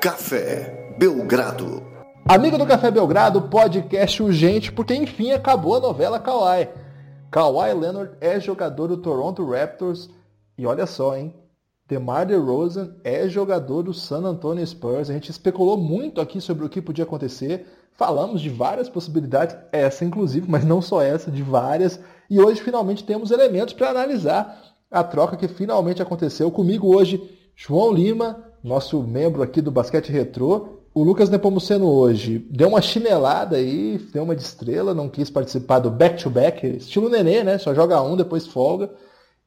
Café Belgrado. Amigo do Café Belgrado, podcast urgente, porque enfim acabou a novela Kawhi. Kawhi Leonard é jogador do Toronto Raptors e olha só, hein? DeMar DeRozan é jogador do San Antonio Spurs. A gente especulou muito aqui sobre o que podia acontecer. Falamos de várias possibilidades, essa inclusive, mas não só essa, de várias. E hoje finalmente temos elementos para analisar a troca que finalmente aconteceu. Comigo hoje, João Lima, nosso membro aqui do Basquete Retrô. O Lucas Nepomuceno hoje deu uma chinelada aí, deu uma de estrela, não quis participar do back-to-back, -back, estilo nenê, né? Só joga um, depois folga.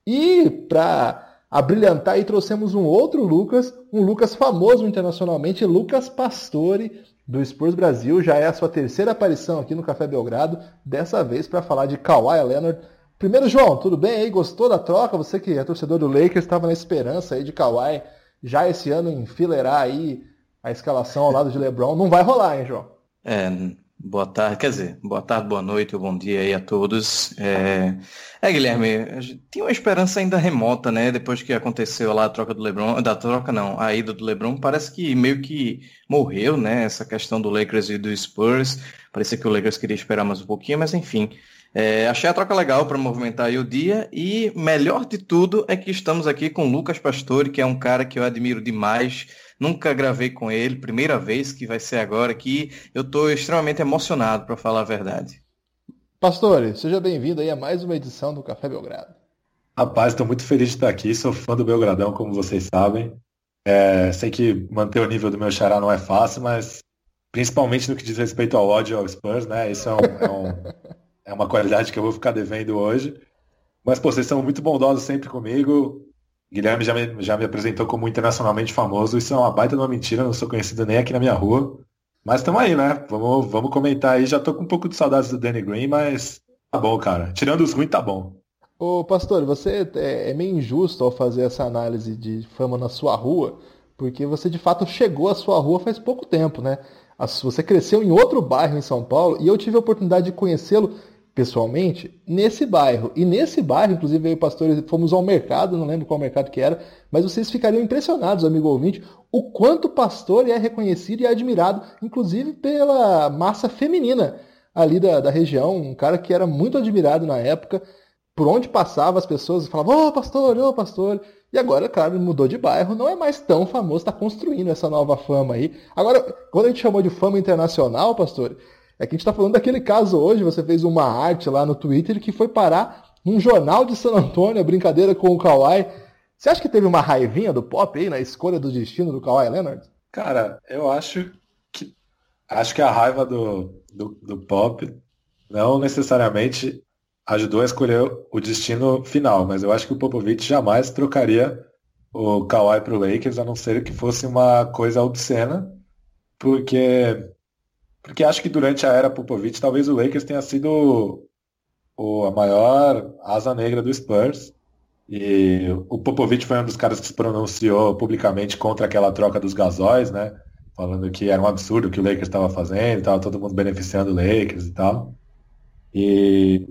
E para abrilhantar aí trouxemos um outro Lucas, um Lucas famoso internacionalmente, Lucas Pastore, do Spurs Brasil. Já é a sua terceira aparição aqui no Café Belgrado, dessa vez para falar de Kawhi Leonard. Primeiro, João, tudo bem aí? Gostou da troca? Você que é torcedor do Lakers, estava na esperança aí de Kawhi já esse ano enfileirar aí a escalação ao lado de LeBron. Não vai rolar, hein, João? É, boa tarde, quer dizer, boa tarde, boa noite, bom dia aí a todos. É, é Guilherme, tinha uma esperança ainda remota, né? Depois que aconteceu lá a troca do LeBron, da troca não, a ida do LeBron, parece que meio que morreu, né? Essa questão do Lakers e do Spurs. Parecia que o Lakers queria esperar mais um pouquinho, mas enfim. É, achei a troca legal para movimentar o dia e melhor de tudo é que estamos aqui com o Lucas Pastore, que é um cara que eu admiro demais. Nunca gravei com ele, primeira vez que vai ser agora aqui. Eu estou extremamente emocionado para falar a verdade. Pastore, seja bem-vindo aí a mais uma edição do Café Belgrado. Rapaz, estou muito feliz de estar aqui. Sou fã do Belgradão, como vocês sabem. É, sei que manter o nível do meu xará não é fácil, mas principalmente no que diz respeito ao ódio ao Spurs, né? Isso é um, é um é uma qualidade que eu vou ficar devendo hoje. Mas, pô, vocês são muito bondosos sempre comigo. Guilherme já me, já me apresentou como internacionalmente famoso. Isso é uma baita de uma mentira, não sou conhecido nem aqui na minha rua. Mas estamos aí, né? Vamos, vamos comentar aí. Já tô com um pouco de saudades do Danny Green, mas tá bom, cara. Tirando os ruins, tá bom. Ô, pastor, você é, é meio injusto ao fazer essa análise de fama na sua rua, porque você de fato chegou à sua rua faz pouco tempo, né? Você cresceu em outro bairro em São Paulo e eu tive a oportunidade de conhecê-lo pessoalmente nesse bairro. E nesse bairro, inclusive, eu e o pastor fomos ao mercado, não lembro qual mercado que era, mas vocês ficariam impressionados, amigo ouvinte, o quanto o pastor é reconhecido e admirado, inclusive pela massa feminina ali da, da região, um cara que era muito admirado na época, por onde passava as pessoas falavam, ô oh, pastor, ô oh, pastor. E agora, claro, mudou de bairro, não é mais tão famoso, está construindo essa nova fama aí. Agora, quando a gente chamou de fama internacional, pastor, é que a gente está falando daquele caso hoje, você fez uma arte lá no Twitter que foi parar num jornal de San Antônio, a brincadeira com o Kawhi. Você acha que teve uma raivinha do Pop aí na escolha do destino do Kawhi Leonard? Cara, eu acho que acho que a raiva do, do, do Pop não necessariamente ajudou a escolher o destino final, mas eu acho que o Popovich jamais trocaria o Kawhi para o Lakers, a não ser que fosse uma coisa obscena, porque porque acho que durante a era Popovich, talvez o Lakers tenha sido o, a maior asa negra do Spurs. E o Popovich foi um dos caras que se pronunciou publicamente contra aquela troca dos gasóis, né? Falando que era um absurdo o que o Lakers estava fazendo, estava todo mundo beneficiando o Lakers e tal. E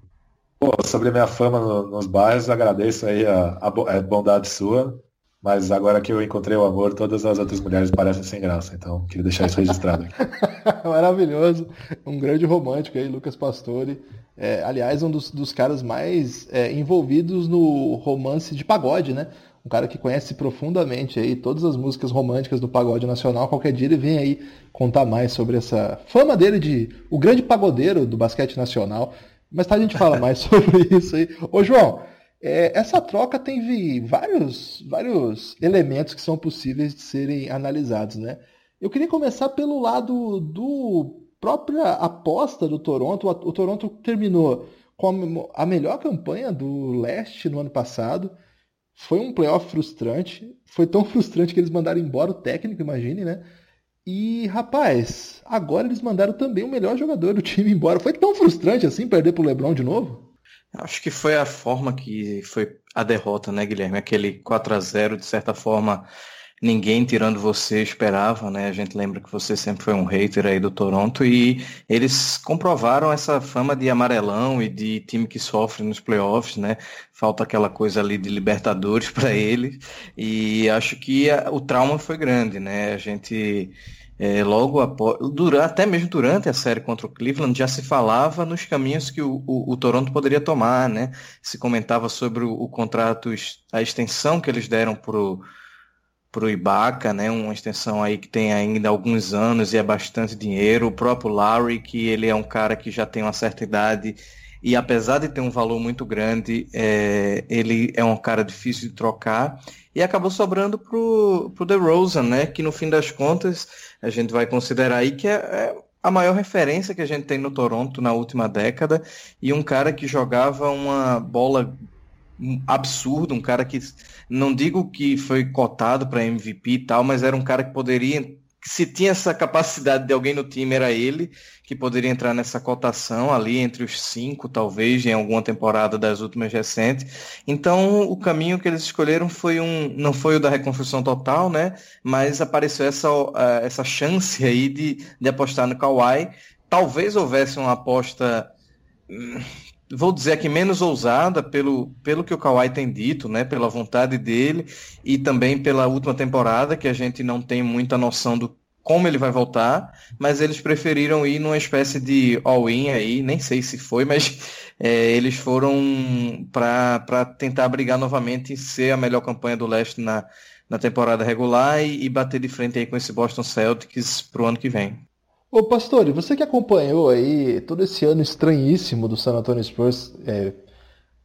pô, sobre a minha fama no, nos bairros, agradeço aí a, a, a bondade sua. Mas agora que eu encontrei o amor, todas as outras mulheres parecem sem graça. Então, queria deixar isso registrado aqui. Maravilhoso. Um grande romântico aí, Lucas Pastore. É, aliás, um dos, dos caras mais é, envolvidos no romance de pagode, né? Um cara que conhece profundamente aí todas as músicas românticas do pagode nacional. Qualquer dia ele vem aí contar mais sobre essa fama dele de o grande pagodeiro do basquete nacional. Mas tá, a gente fala mais sobre isso aí. Ô, João, é, essa troca tem vários, vários elementos que são possíveis de serem analisados, né? Eu queria começar pelo lado do própria aposta do Toronto. O Toronto terminou com a melhor campanha do leste no ano passado. Foi um playoff frustrante. Foi tão frustrante que eles mandaram embora o técnico, imagine, né? E, rapaz, agora eles mandaram também o melhor jogador do time embora. Foi tão frustrante assim perder pro LeBron de novo? Acho que foi a forma que foi a derrota, né, Guilherme? Aquele 4 a 0 de certa forma, ninguém tirando você esperava, né? A gente lembra que você sempre foi um hater aí do Toronto e eles comprovaram essa fama de amarelão e de time que sofre nos playoffs, né? Falta aquela coisa ali de Libertadores para ele e acho que a, o trauma foi grande, né? A gente é, logo após, durante, até mesmo durante a série contra o Cleveland, já se falava nos caminhos que o, o, o Toronto poderia tomar, né? Se comentava sobre o, o contrato, a extensão que eles deram para o Ibaka, né? Uma extensão aí que tem ainda alguns anos e é bastante dinheiro. O próprio Larry, que ele é um cara que já tem uma certa idade e apesar de ter um valor muito grande, é, ele é um cara difícil de trocar e acabou sobrando pro, pro DeRozan, né? Que no fim das contas a gente vai considerar aí que é, é a maior referência que a gente tem no Toronto na última década e um cara que jogava uma bola absurda, um cara que não digo que foi cotado para MVP e tal, mas era um cara que poderia se tinha essa capacidade de alguém no time era ele, que poderia entrar nessa cotação ali entre os cinco, talvez, em alguma temporada das últimas recentes. Então, o caminho que eles escolheram foi um, não foi o da reconstrução total, né? Mas apareceu essa, essa chance aí de, de apostar no Kawhi. Talvez houvesse uma aposta hum, vou dizer aqui, menos ousada pelo, pelo que o Kawhi tem dito, né, pela vontade dele e também pela última temporada, que a gente não tem muita noção do como ele vai voltar, mas eles preferiram ir numa espécie de all-in aí, nem sei se foi, mas é, eles foram para tentar brigar novamente e ser a melhor campanha do leste na, na temporada regular e, e bater de frente aí com esse Boston Celtics para o ano que vem. Ô Pastore, você que acompanhou aí todo esse ano estranhíssimo do San Antonio Spurs, é,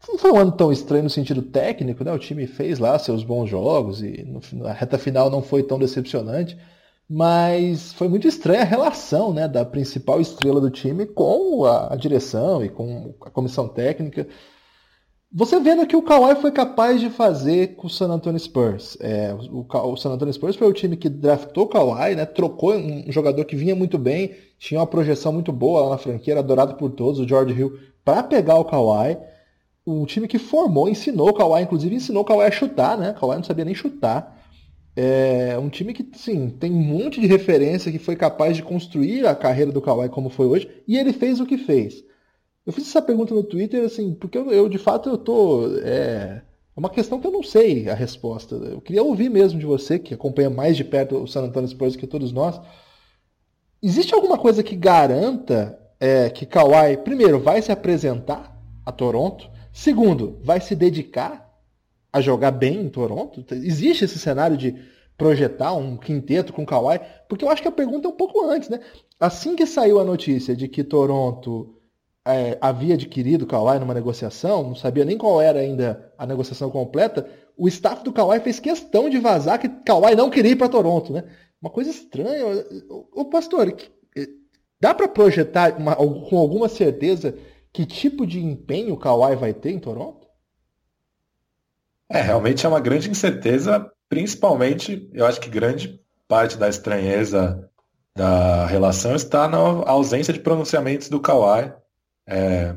não foi um ano tão estranho no sentido técnico, né? O time fez lá seus bons jogos e no, a reta final não foi tão decepcionante, mas foi muito estranha a relação, né, da principal estrela do time com a, a direção e com a comissão técnica. Você vendo que o Kawhi foi capaz de fazer com o San Antonio Spurs. É, o, o, San Antonio Spurs foi o time que draftou o Kawhi, né, trocou um jogador que vinha muito bem, tinha uma projeção muito boa lá na franquia, era adorado por todos, o George Hill, para pegar o Kawhi. O time que formou, ensinou o Kawhi, inclusive ensinou o Kawhi a chutar, né? O Kawhi não sabia nem chutar. É um time que, sim, tem um monte de referência que foi capaz de construir a carreira do Kawhi como foi hoje, e ele fez o que fez. Eu fiz essa pergunta no Twitter, assim, porque eu, eu de fato eu tô. É, é uma questão que eu não sei a resposta. Eu queria ouvir mesmo de você, que acompanha mais de perto o San Antonio Spurs que todos nós. Existe alguma coisa que garanta é, que Kawhi, primeiro, vai se apresentar a Toronto? Segundo, vai se dedicar a jogar bem em Toronto? Existe esse cenário de projetar um quinteto com Kawhi? Porque eu acho que a pergunta é um pouco antes, né? Assim que saiu a notícia de que Toronto é, havia adquirido o Kawhi numa negociação, não sabia nem qual era ainda a negociação completa, o staff do Kawhi fez questão de vazar que Kawhi não queria ir para Toronto, né? Uma coisa estranha. O pastor, dá para projetar uma, com alguma certeza que tipo de empenho o Kawhi vai ter em Toronto? É, realmente é uma grande incerteza, principalmente, eu acho que grande parte da estranheza da relação está na ausência de pronunciamentos do Kawhi é,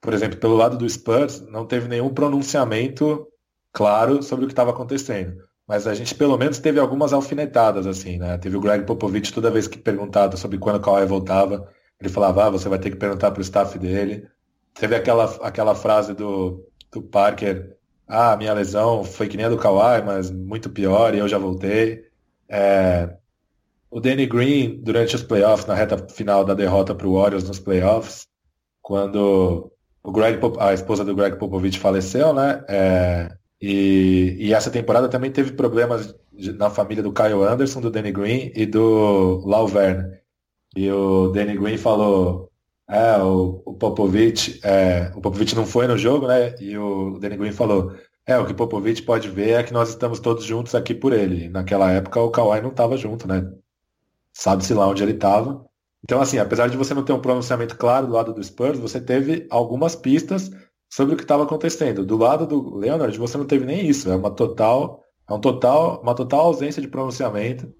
por exemplo, pelo lado do Spurs, não teve nenhum pronunciamento claro sobre o que estava acontecendo. Mas a gente pelo menos teve algumas alfinetadas, assim, né? Teve o Greg Popovich, toda vez que perguntado sobre quando o Kawhi voltava, ele falava, ah, você vai ter que perguntar para o staff dele. Teve aquela, aquela frase do, do Parker, ah, minha lesão foi que nem a do Kawhi, mas muito pior, e eu já voltei. É, o Danny Green, durante os playoffs, na reta final da derrota para o Warriors nos playoffs, quando o Greg, a esposa do Greg Popovich faleceu, né? É, e, e, essa temporada também teve problemas na família do Kyle Anderson, do Danny Green e do Lauverne. E o Danny Green falou, é, o, o Popovich, é, o Popovich não foi no jogo, né? E o Danny Green falou, é, o que Popovich pode ver é que nós estamos todos juntos aqui por ele. Naquela época o Kawhi não estava junto, né? Sabe-se lá onde ele estava. Então, assim, apesar de você não ter um pronunciamento claro do lado do Spurs, você teve algumas pistas sobre o que estava acontecendo. Do lado do Leonard, você não teve nem isso. É uma total, é um total, uma total ausência de pronunciamento.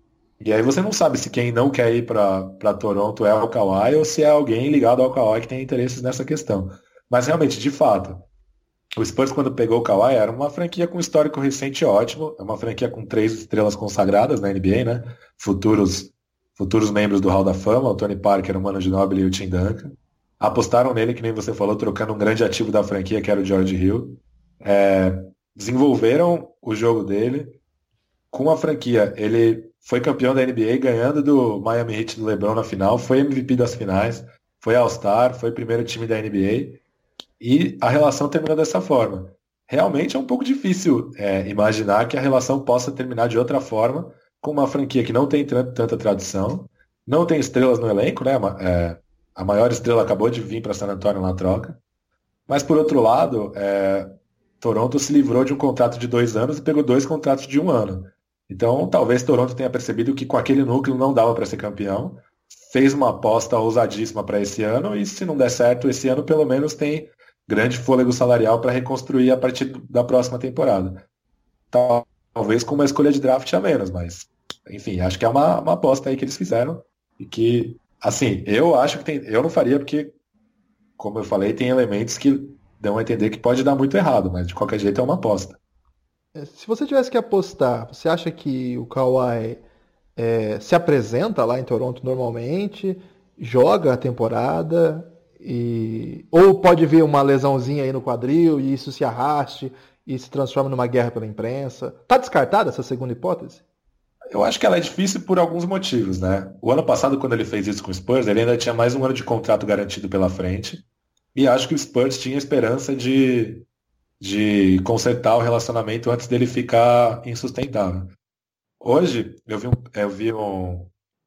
E aí você não sabe se quem não quer ir para Toronto é o Kawhi ou se é alguém ligado ao Kawhi que tem interesses nessa questão. Mas realmente, de fato, o Spurs, quando pegou o Kawhi, era uma franquia com histórico recente ótimo. É uma franquia com três estrelas consagradas na NBA, né? Futuros, futuros membros do Hall da Fama, o Tony Parker, o Mano Ginobili e o Tim Duncan. Apostaram nele, que nem você falou, trocando um grande ativo da franquia, que era o George Hill. É, desenvolveram o jogo dele com a franquia. Ele foi campeão da NBA, ganhando do Miami Heat do LeBron na final, foi MVP das finais, foi All-Star, foi primeiro time da NBA e a relação terminou dessa forma. Realmente é um pouco difícil é, imaginar que a relação possa terminar de outra forma com uma franquia que não tem tanta tradição, não tem estrelas no elenco, né? É, a maior estrela acabou de vir para San Antonio na troca. Mas por outro lado, é, Toronto se livrou de um contrato de dois anos e pegou dois contratos de um ano. Então, talvez Toronto tenha percebido que com aquele núcleo não dava para ser campeão, fez uma aposta ousadíssima para esse ano e se não der certo esse ano, pelo menos tem grande fôlego salarial para reconstruir a partir da próxima temporada. Talvez com uma escolha de draft a menos, mas enfim, acho que é uma, uma aposta aí que eles fizeram e que, assim, eu acho que tem, eu não faria porque, como eu falei, tem elementos que dão a entender que pode dar muito errado, mas de qualquer jeito é uma aposta. É, se você tivesse que apostar, você acha que o Kawhi é, se apresenta lá em Toronto normalmente, joga a temporada, e... ou pode vir uma lesãozinha aí no quadril e isso se arraste e se transforma numa guerra pela imprensa? Tá descartada essa segunda hipótese? Eu acho que ela é difícil por alguns motivos, né? O ano passado, quando ele fez isso com o Spurs, ele ainda tinha mais um ano de contrato garantido pela frente. E acho que o Spurs tinha esperança de de consertar o relacionamento antes dele ficar insustentável. Hoje, eu vi um. Eu vi um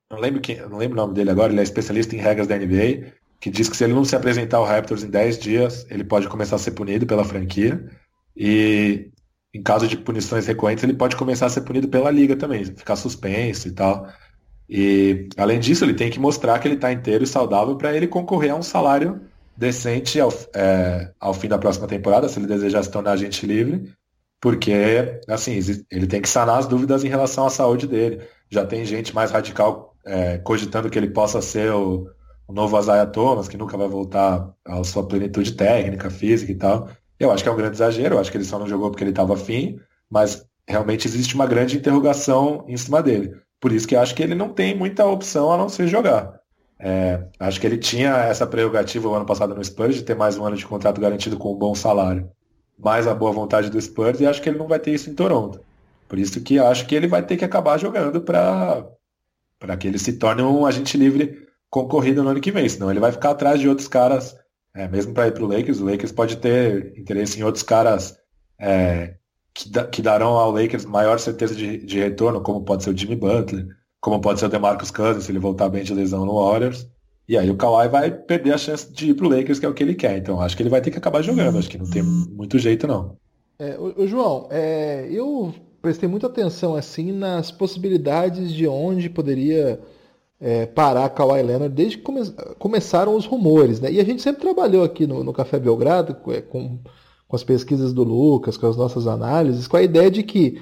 não, lembro quem, não lembro o nome dele agora, ele é especialista em regras da NBA, que diz que se ele não se apresentar ao Raptors em 10 dias, ele pode começar a ser punido pela franquia. E em caso de punições recorrentes, ele pode começar a ser punido pela liga também, ficar suspenso e tal. E além disso, ele tem que mostrar que ele está inteiro e saudável para ele concorrer a um salário decente ao, é, ao fim da próxima temporada, se ele desejar se tornar agente livre, porque, assim, ele tem que sanar as dúvidas em relação à saúde dele. Já tem gente mais radical é, cogitando que ele possa ser o, o novo Isaiah Thomas, que nunca vai voltar à sua plenitude técnica, física e tal. Eu acho que é um grande exagero, eu acho que ele só não jogou porque ele estava afim, mas realmente existe uma grande interrogação em cima dele. Por isso que eu acho que ele não tem muita opção a não ser jogar. É, acho que ele tinha essa prerrogativa o ano passado no Spurs de ter mais um ano de contrato garantido com um bom salário, mais a boa vontade do Spurs, e acho que ele não vai ter isso em Toronto. Por isso que acho que ele vai ter que acabar jogando para que ele se torne um agente livre concorrido no ano que vem, senão ele vai ficar atrás de outros caras, é, mesmo para ir para o Lakers. O Lakers pode ter interesse em outros caras é, que, que, darão ao Lakers maior certeza de, de retorno, como pode ser o Jimmy Butler, como pode ser o DeMarcus Cousins, se ele voltar bem de lesão no Warriors. E aí o Kawhi vai perder a chance de ir pro Lakers, que é o que ele quer. Então acho que ele vai ter que acabar jogando. Acho que não tem muito jeito, não. É, o, o João, é, eu prestei muita atenção assim nas possibilidades de onde poderia é, parar Kawhi Leonard desde que come, começaram os rumores. Né? E a gente sempre trabalhou aqui no, no Café Belgrado com, é, com, as pesquisas do Lucas, com as nossas análises, com a ideia de que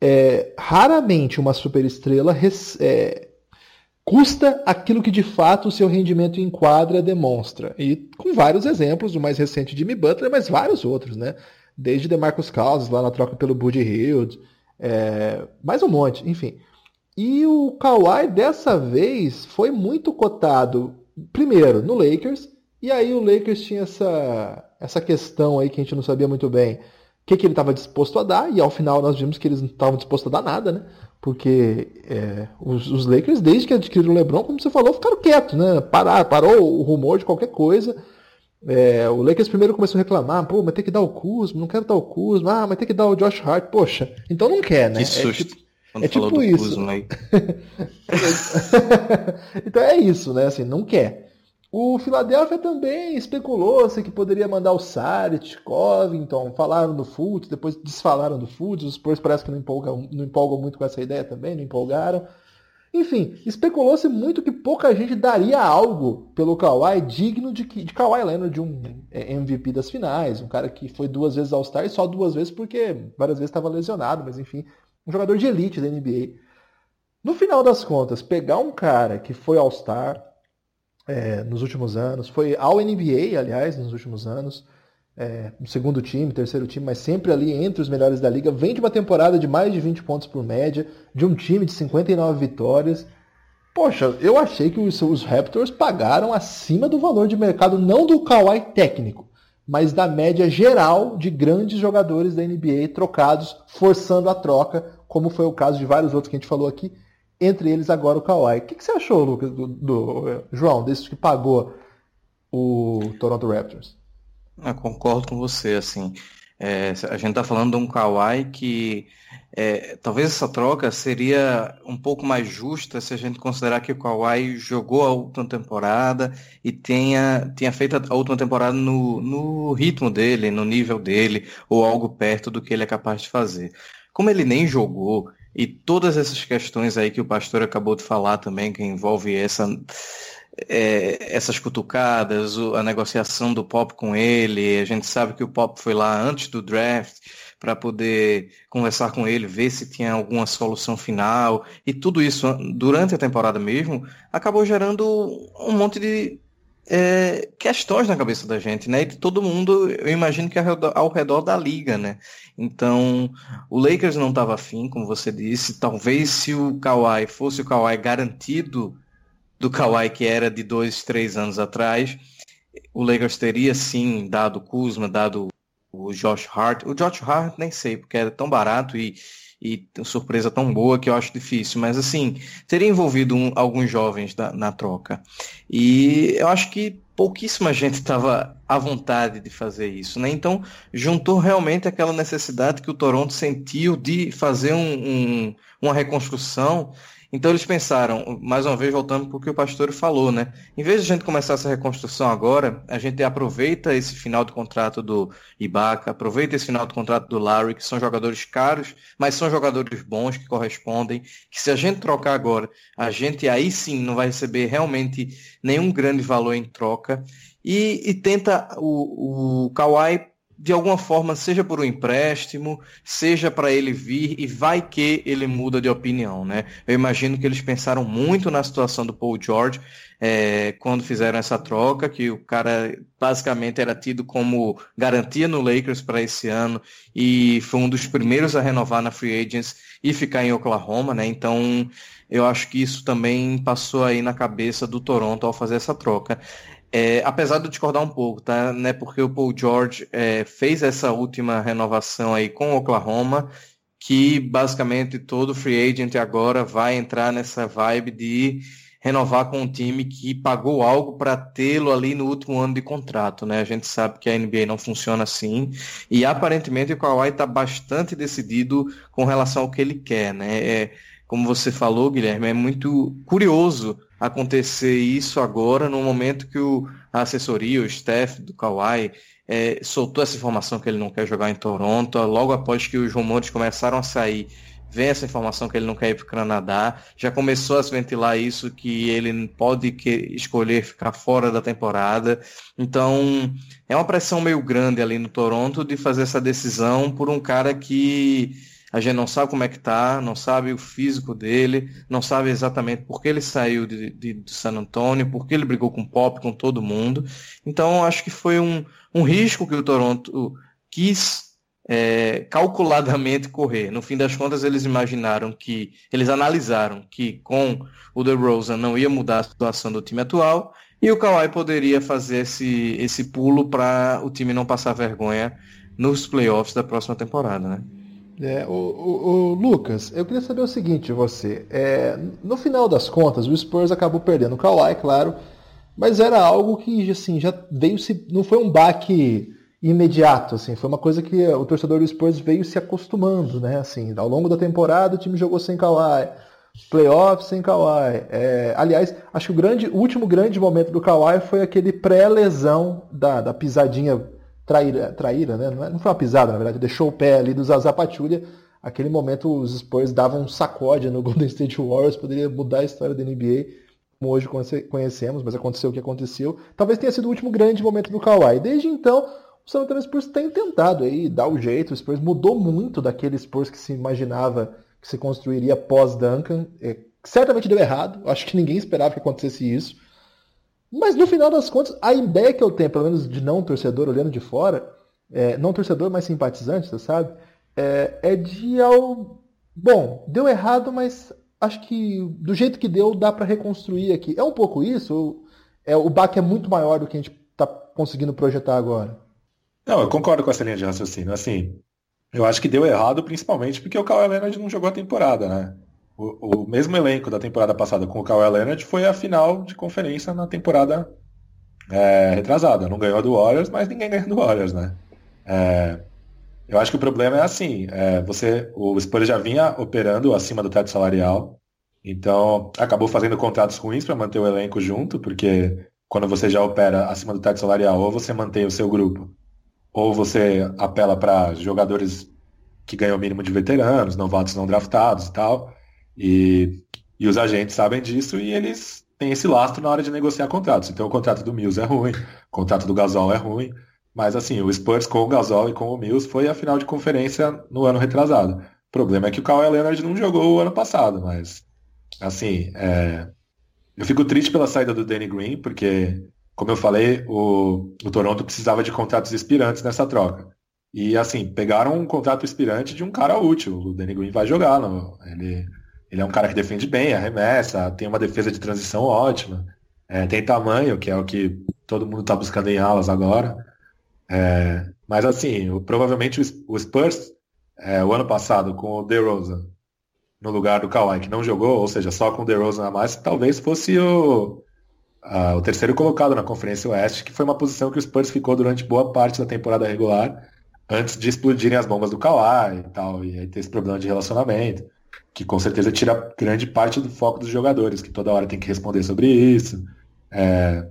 é, raramente uma superestrela é, custa aquilo que de fato o seu rendimento em quadra demonstra. E com vários exemplos, o mais recente Jimmy Butler, mas vários outros, né? Desde DeMarcus Cousins, lá na troca pelo Buddy Hield, é, mais um monte, enfim. E o Kawhi dessa vez foi muito cotado, primeiro, no Lakers, e aí o Lakers tinha essa, essa questão aí que a gente não sabia muito bem o que, que ele estava disposto a dar, e ao final nós vimos que eles não estavam dispostos a dar nada, né? Porque é, os, os, Lakers, desde que adquiriram o LeBron, como você falou, ficaram quietos, né? Parar, parou o rumor de qualquer coisa. É, o Lakers primeiro começou a reclamar, pô, mas tem que dar o Kuzma, não quero dar o Kuzma, ah, mas tem que dar o Josh Hart, poxa, então não quer, né? Que susto. É tipo, é tipo isso. então é isso, né? Assim, não quer. O Philadelphia também especulou-se que poderia mandar o Saric, Covington, falaram do Fultz, depois desfalaram do Fultz, os Spurs parece que não empolgam, não empolgam muito com essa ideia também, não empolgaram. Enfim, especulou-se muito que pouca gente daria algo pelo Kawhi digno de, de Kawhi Leonard, de um é, MVP das finais, um cara que foi duas vezes All-Star e só duas vezes porque várias vezes estava lesionado, mas enfim, um jogador de elite da NBA. No final das contas, pegar um cara que foi All-Star, é, nos últimos anos, foi ao NBA, aliás, nos últimos anos, é, no segundo time, terceiro time, mas sempre ali entre os melhores da liga. Vem de uma temporada de mais de 20 pontos por média, de um time de 59 vitórias. Poxa, eu achei que os, os Raptors pagaram acima do valor de mercado, não do Kawhi técnico, mas da média geral de grandes jogadores da NBA trocados, forçando a troca, como foi o caso de vários outros que a gente falou aqui, entre eles agora o Kawhi. O que, que você achou, Lucas, do, do João, desses que pagou o Toronto Raptors? Eu concordo com você, assim. É, a gente está falando de um Kawhi que é, talvez essa troca seria um pouco mais justa se a gente considerar que o Kawhi jogou a última temporada e tenha, tenha feito a última temporada no, no ritmo dele, no nível dele, ou algo perto do que ele é capaz de fazer. Como ele nem jogou, e todas essas questões aí que o pastor acabou de falar também, que envolve essa é, essas cutucadas, a negociação do Pop com ele. A gente sabe que o Pop foi lá antes do draft para poder conversar com ele, ver se tinha alguma solução final. E tudo isso, durante a temporada mesmo, acabou gerando um monte de é, questões na cabeça da gente, né? E de todo mundo, eu imagino que ao redor, ao redor da liga, né? Então, o Lakers não estava afim, como você disse. Talvez se o Kawhi fosse o Kawhi garantido do Kawhi que era de dois, três anos atrás, o Lakers teria sim dado Kuzma, dado o Josh Hart. O Josh Hart nem sei, porque era tão barato e, e surpresa tão boa que eu acho difícil. Mas assim, teria envolvido um, alguns jovens da, na troca. E eu acho que pouquíssima gente estava à vontade de fazer isso, né? Então juntou realmente aquela necessidade que o Toronto sentiu de fazer um, um, uma reconstrução então eles pensaram, mais uma vez voltando para o que o pastor falou, né? Em vez de a gente começar essa reconstrução agora, a gente aproveita esse final de contrato do Ibaka, aproveita esse final de contrato do Larry, que são jogadores caros, mas são jogadores bons que correspondem, que se a gente trocar agora, a gente aí sim não vai receber realmente nenhum grande valor em troca. E, e tenta o, o Kawhi de alguma forma, seja por um empréstimo, seja para ele vir e vai que ele muda de opinião, né? Eu imagino que eles pensaram muito na situação do Paul George é, quando fizeram essa troca, que o cara basicamente era tido como garantia no Lakers para esse ano e foi um dos primeiros a renovar na Free Agents e ficar em Oklahoma, né? Então eu acho que isso também passou aí na cabeça do Toronto ao fazer essa troca. É, apesar de eu discordar um pouco, tá? Né, porque o Paul George é, fez essa última renovação aí com o Oklahoma, que basicamente todo free agent agora vai entrar nessa vibe de renovar com um time que pagou algo para tê-lo ali no último ano de contrato, né? A gente sabe que a NBA não funciona assim e aparentemente o Kawhi está bastante decidido com relação ao que ele quer, né? É, como você falou, Guilherme, é muito curioso acontecer isso agora, no momento que o, a assessoria, o staff do Kawhi, é, soltou essa informação que ele não quer jogar em Toronto, logo após que os rumores começaram a sair, vem essa informação que ele não quer ir para o Canadá, já começou a se ventilar isso, que ele pode que, escolher ficar fora da temporada. Então, é uma pressão meio grande ali no Toronto de fazer essa decisão por um cara que a gente não sabe como é que tá, não sabe o físico dele, não sabe exatamente por que ele saiu de, de, de San Antonio, por que ele brigou com o Pop, com todo mundo. Então, acho que foi um, um risco que o Toronto quis é, calculadamente correr. No fim das contas, eles imaginaram que, eles analisaram que com o DeRozan não ia mudar a situação do time atual e o Kawhi poderia fazer esse, esse pulo para o time não passar vergonha nos playoffs da próxima temporada, né? É, o, o, o, Lucas, eu queria saber o seguinte você. É, no final das contas, o Spurs acabou perdendo o Kawhi, claro, mas era algo que assim, já veio se. não foi um baque imediato, assim, foi uma coisa que o torcedor do Spurs veio se acostumando, né? Assim, ao longo da temporada o time jogou sem Kawhi, playoffs sem Kawhi. É, aliás, acho que o, grande, o último grande momento do Kawhi foi aquele pré-lesão da, da pisadinha traíra, traíra né? Não, é, não foi uma pisada, na verdade, deixou o pé ali do Zaza Pachulia. Aquele momento os Spurs davam um sacode no Golden State Warriors, poderia mudar a história da NBA, como hoje conhecemos, mas aconteceu o que aconteceu. Talvez tenha sido o último grande momento do Kawhi. Desde então, o San Antonio Spurs tem tentado aí dar o jeito. O Spurs mudou muito daquele Spurs que se imaginava que se construiria pós Duncan. É, certamente deu errado. Acho que ninguém esperava que acontecesse isso. Mas no final das contas, a ideia que eu tenho, pelo menos de não torcedor olhando de fora, é, não torcedor, mas simpatizante, você sabe, é, é de ao. Bom, deu errado, mas acho que do jeito que deu, dá para reconstruir aqui. É um pouco isso? É, o baque é muito maior do que a gente está conseguindo projetar agora. Não, eu concordo com essa linha de raciocínio. Assim, eu acho que deu errado principalmente porque o Kawhi Leonard não jogou a temporada, né? O, o mesmo elenco da temporada passada com o Kawhi Leonard foi a final de conferência na temporada é, retrasada. Não ganhou do Warriors, mas ninguém ganhou do Warriors, né? É, eu acho que o problema é assim, é, você, o Spurs já vinha operando acima do teto salarial, então acabou fazendo contratos ruins para manter o elenco junto, porque quando você já opera acima do teto salarial, ou você mantém o seu grupo, ou você apela para jogadores que ganham o mínimo de veteranos, novatos não draftados e tal, e, e os agentes sabem disso e eles têm esse lastro na hora de negociar contratos. Então o contrato do Mills é ruim, o contrato do Gasol é ruim, mas assim, o Spurs com o Gasol e com o Mills foi a final de conferência no ano retrasado. O problema é que o Kawhi Leonard não jogou o ano passado, mas assim, é... eu fico triste pela saída do Danny Green, porque, como eu falei, o, o Toronto precisava de contratos expirantes nessa troca. E assim, pegaram um contrato expirante de um cara útil. O Danny Green vai jogar. No... Ele, ele é um cara que defende bem, arremessa, tem uma defesa de transição ótima, é, tem tamanho, que é o que todo mundo está buscando em alas agora. É, mas assim, o, provavelmente o, Spurs, é, o ano passado, com o DeRozan no lugar do Kawhi, que não jogou, ou seja, só com o DeRozan a mais, talvez fosse o, a, o terceiro colocado na Conferência Oeste, que foi uma posição que o Spurs ficou durante boa parte da temporada regular, antes de explodirem as bombas do Kawhi e tal, e aí ter esse problema de relacionamento, que com certeza tira grande parte do foco dos jogadores, que toda hora tem que responder sobre isso. É,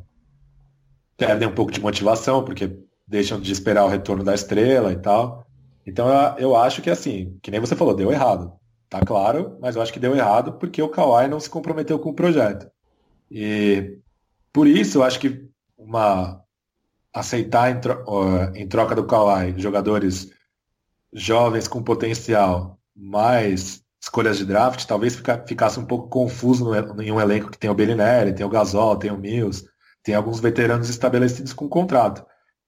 perdem um pouco de motivação, porque deixam de esperar o retorno da estrela e tal. Então eu acho que assim, que nem você falou, deu errado. Tá claro, mas eu acho que deu errado porque o Kawhi não se comprometeu com o projeto. E por isso eu acho que uma aceitar em, tro em troca do Kawhi jogadores jovens com potencial, mais escolhas de draft, talvez fica, ficasse um pouco confuso no, em um elenco que tem o Bellinelli, tem o Gasol, tem o Mills, tem alguns veteranos estabelecidos com contrato.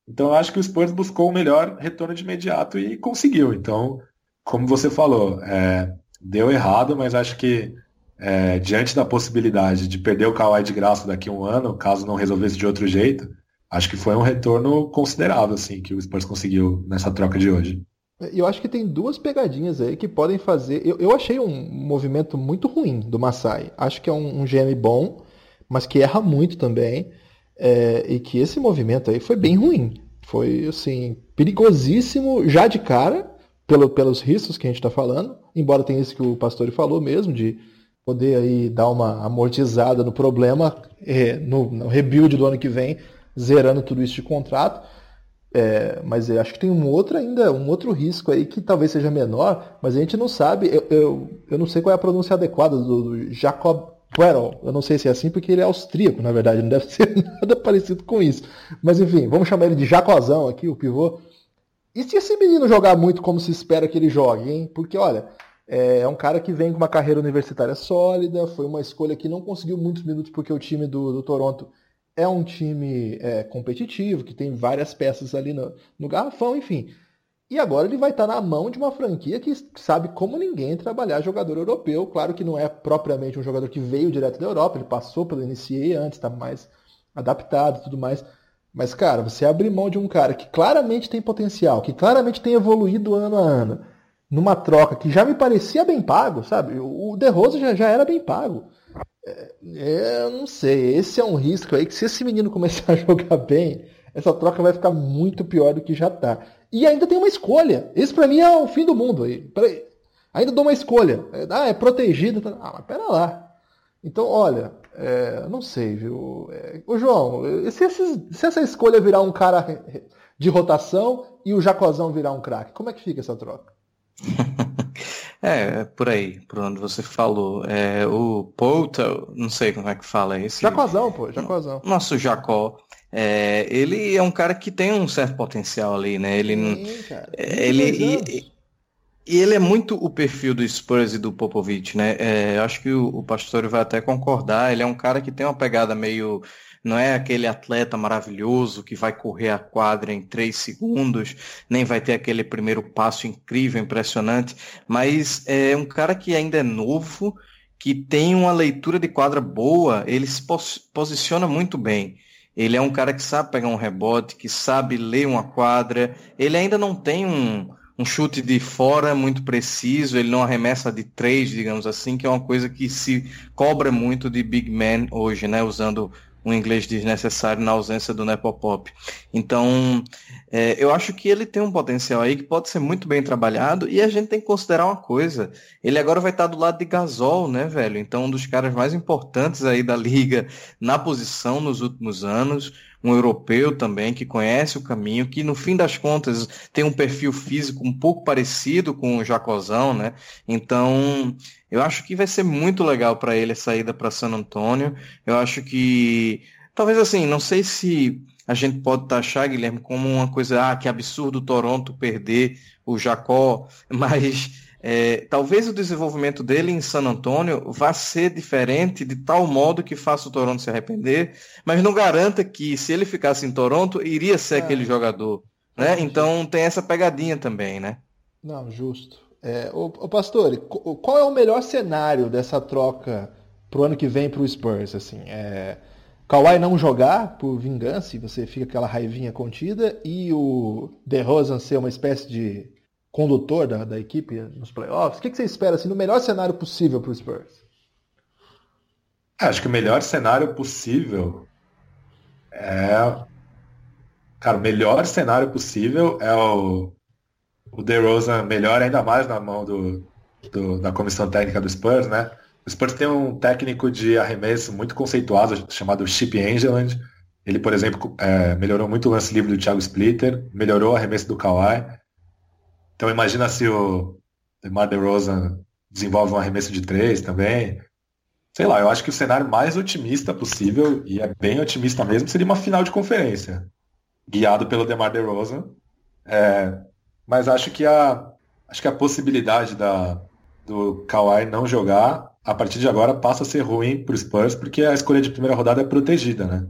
Então eu acho que o Spurs buscou o melhor retorno de imediato e conseguiu. Então, como você falou, é, deu errado, mas acho que é, diante da possibilidade de perder o Kawhi de graça daqui a um ano, caso não resolvesse de outro jeito, acho que foi um retorno considerável assim, que o Spurs conseguiu nessa troca de hoje. Eu acho que tem duas pegadinhas aí que podem fazer. Eu, eu achei um movimento muito ruim do Masai. Acho que é um, um GM bom, mas que erra muito também. É, e que esse movimento aí foi bem ruim. Foi, assim, perigosíssimo já de cara, pelo, pelos riscos que a gente está falando, embora tenha isso que o Pastore falou mesmo, de poder aí dar uma amortizada no problema é, no, no, rebuild do ano que vem, zerando tudo isso de contrato. É, mas eu acho que tem um outro ainda, um outro risco aí que talvez seja menor, mas a gente não sabe. Eu, eu, eu não sei qual é a pronúncia adequada do, do Jacob Puerol. Eu não sei se é assim porque ele é austríaco, na verdade, não deve ser nada parecido com isso. Mas enfim, vamos chamar ele de Jacozão aqui, o pivô. E se esse menino jogar muito como se espera que ele jogue, hein? Porque, olha, é, é um cara que vem com uma carreira universitária sólida, foi uma escolha que não conseguiu muitos minutos porque o time do, do Toronto é um time é, competitivo, que tem várias peças ali no, no garrafão, enfim. E agora ele vai estar na mão de uma franquia que sabe como ninguém trabalhar jogador europeu. Claro que não é propriamente um jogador que veio direto da Europa, ele passou pelo NCAA antes, está mais adaptado e tudo mais. Mas, cara, você abrir mão de um cara que claramente tem potencial, que claramente tem evoluído ano a ano, numa troca que já me parecia bem pago, sabe? O De Rosa já, já era bem pago. É, é, eu não sei, esse é um risco aí que se esse menino começar a jogar bem, essa troca vai ficar muito pior do que já tá. E ainda tem uma escolha. Esse para mim é o fim do mundo. Ainda dou uma escolha. Ah, é protegido. Tá... Ah, mas pera lá. Então, olha, é, não sei, viu? É, ô João, se, se, essa escolha virar um cara de rotação e o Jacozão virar um craque, como é que fica essa troca? é, por aí, por onde você falou. É, o Pouta, não sei como é que fala esse. Jacozão, pô, Jacozão. Nosso Jacó. É, ele é um cara que tem um certo potencial ali, né? Ele, cara. É, ele, E ele é muito o perfil do Spurs e do Popovich, né? É, acho que o, o Pastor vai até concordar. Ele é um cara que tem uma pegada meio. Não é aquele atleta maravilhoso que vai correr a quadra em três segundos, nem vai ter aquele primeiro passo incrível, impressionante, mas é um cara que ainda é novo, que tem uma leitura de quadra boa, ele se pos posiciona muito bem. Ele é um cara que sabe pegar um rebote, que sabe ler uma quadra. Ele ainda não tem um, um chute de fora muito preciso, ele não arremessa de três, digamos assim, que é uma coisa que se cobra muito de big man hoje, né? Usando um inglês desnecessário na ausência do Nepopop. Então, é, eu acho que ele tem um potencial aí que pode ser muito bem trabalhado e a gente tem que considerar uma coisa. Ele agora vai estar do lado de Gasol, né, velho? Então, um dos caras mais importantes aí da liga na posição nos últimos anos um europeu também que conhece o caminho, que no fim das contas tem um perfil físico um pouco parecido com o Jacozão, né? Então, eu acho que vai ser muito legal para ele a saída para San Antônio. Eu acho que talvez assim, não sei se a gente pode taxar, Guilherme, como uma coisa, ah, que absurdo Toronto perder o Jacó, mas é, talvez o desenvolvimento dele em San Antônio vá ser diferente de tal modo que faça o Toronto se arrepender, mas não garanta que se ele ficasse em Toronto iria ser é. aquele jogador, né? Então tem essa pegadinha também, né? Não, justo. É, o, o Pastor, qual é o melhor cenário dessa troca pro ano que vem pro Spurs? Assim, é, Kawhi não jogar por vingança, e você fica aquela raivinha contida, e o DeRozan ser uma espécie de condutor da, da equipe nos playoffs? O que, que você espera assim, no melhor cenário possível para o Spurs? Acho que o melhor cenário possível é. Cara, o melhor cenário possível é o, o DeRozan melhor ainda mais na mão do, do, da comissão técnica do Spurs, né? O Spurs tem um técnico de arremesso muito conceituado chamado Chip Angeland. Ele, por exemplo, é, melhorou muito o lance livre do Thiago Splitter, melhorou o arremesso do Kawhi. Então imagina se o DeMar DeRozan desenvolve um arremesso de três também. Sei lá, eu acho que o cenário mais otimista possível, e é bem otimista mesmo, seria uma final de conferência, guiado pelo DeMar DeRozan. É, mas acho que a, acho que a possibilidade da, do Kawhi não jogar, a partir de agora, passa a ser ruim para o Spurs, porque a escolha de primeira rodada é protegida, né?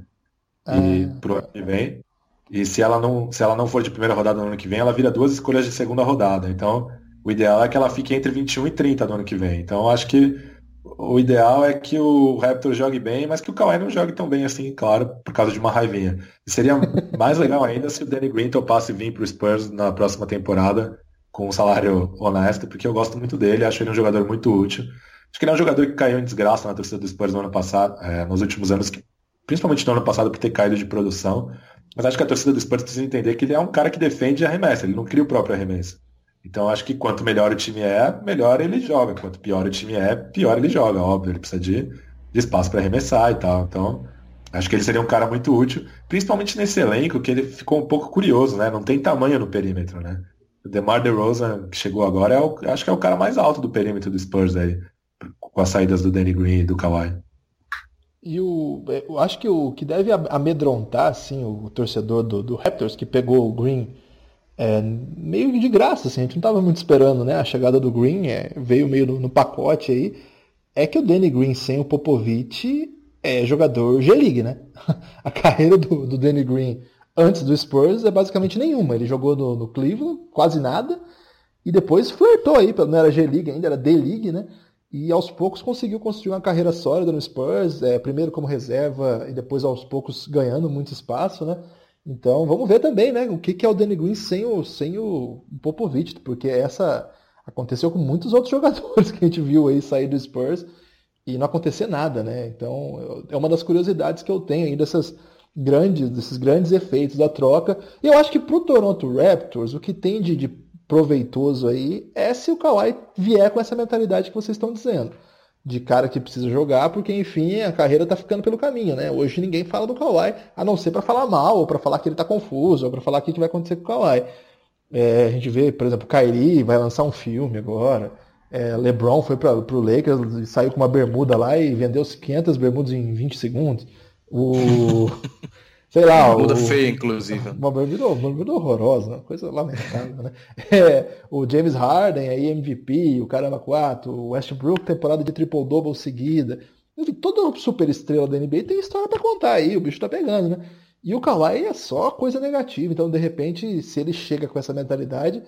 E ah. pro ano que vem. E se ela não, se ela não for de primeira rodada no ano que vem, ela vira duas escolhas de segunda rodada. Então, o ideal é que ela fique entre 21 e 30 no ano que vem. Então, acho que o ideal é que o Raptor jogue bem, mas que o Kawhi não jogue tão bem assim, claro, por causa de uma raivinha. E seria mais legal ainda se o Danny Green topasse vir para o Spurs na próxima temporada com um salário honesto, porque eu gosto muito dele, acho ele um jogador muito útil. Acho que ele é um jogador que caiu em desgraça na torcida do Spurs no ano passado, é, nos últimos anos, principalmente no ano passado por ter caído de produção. Mas acho que a torcida do Spurs precisa entender que ele é um cara que defende e arremessa, ele não cria o próprio arremesso. Então acho que quanto melhor o time é, melhor ele joga. Quanto pior o time é, pior ele joga, óbvio. Ele precisa de, de espaço para arremessar e tal. Então, acho que ele seria um cara muito útil, principalmente nesse elenco que ele ficou um pouco curioso, né? Não tem tamanho no perímetro, né? O DeMar DeRozan, que chegou agora, é o, acho que é o cara mais alto do perímetro do Spurs aí, com as saídas do Danny Green e do Kawhi. E o, é, eu acho que o que deve amedrontar assim, o torcedor do, do Raptors, que pegou o Green é, meio de graça, assim, a gente não estava muito esperando né, a chegada do Green, é, veio meio no, no, pacote aí, é que o Danny Green sem o Popovich é jogador G-League, né? A carreira do, do Danny Green antes do Spurs é basicamente nenhuma. Ele jogou no, no Cleveland, quase nada, e depois flertou aí, não era G-League ainda, era D-League, né? e aos poucos conseguiu construir uma carreira sólida no Spurs, é, primeiro como reserva e depois aos poucos ganhando muito espaço, né? Então vamos ver também, né, o que, que é o Danny Green sem o, sem o Popovich, porque essa aconteceu com muitos outros jogadores que a gente viu aí sair do Spurs e não acontecer nada, né? Então é uma das curiosidades que eu tenho aí dessas grandes, desses grandes efeitos da troca. E eu acho que para o Toronto Raptors, o que tem de, de proveitoso aí é se o Kawhi vier com essa mentalidade que vocês estão dizendo. De cara que precisa jogar, porque enfim a carreira tá ficando pelo caminho, né? Hoje ninguém fala do Kawhi, a não ser para falar mal, ou para falar que ele tá confuso, ou para falar o que vai acontecer com o Kawhi. É, a gente vê, por exemplo, o Kyrie vai lançar um filme agora. É, LeBron foi para o Lakers e saiu com uma bermuda lá e vendeu 500 bermudas em 20 segundos. O... sei lá. Muda o... feia, inclusive. Uma bermuda horrorosa, uma coisa lamentável, né? É, o James Harden, aí MVP, o Caramba 4, o Westbrook, temporada de triple-double seguida. Toda super estrela da NBA tem história para contar aí, o bicho tá pegando, né? E o Kawhi é só coisa negativa, então de repente, se ele chega com essa mentalidade,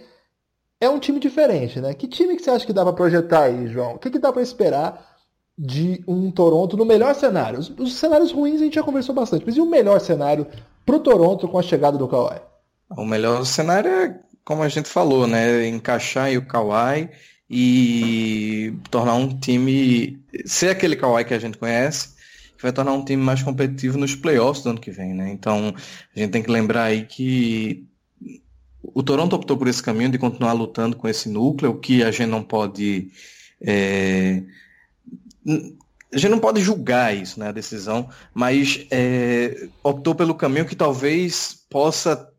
é um time diferente, né? Que time que você acha que dá para projetar aí, João? O que, que dá para esperar de um Toronto no melhor cenário? Os, os, cenários ruins a gente já conversou bastante, mas e o melhor cenário pro Toronto com a chegada do Kawhi? O melhor cenário é, como a gente falou, né? Encaixar o Kawhi e tornar um time ser aquele Kawhi que a gente conhece, que vai tornar um time mais competitivo nos playoffs do ano que vem, né? Então, a gente tem que lembrar aí que o Toronto optou por esse caminho de continuar lutando com esse núcleo, que a gente não pode. É, a gente não pode julgar isso, né, a decisão, mas é, optou pelo caminho que talvez possa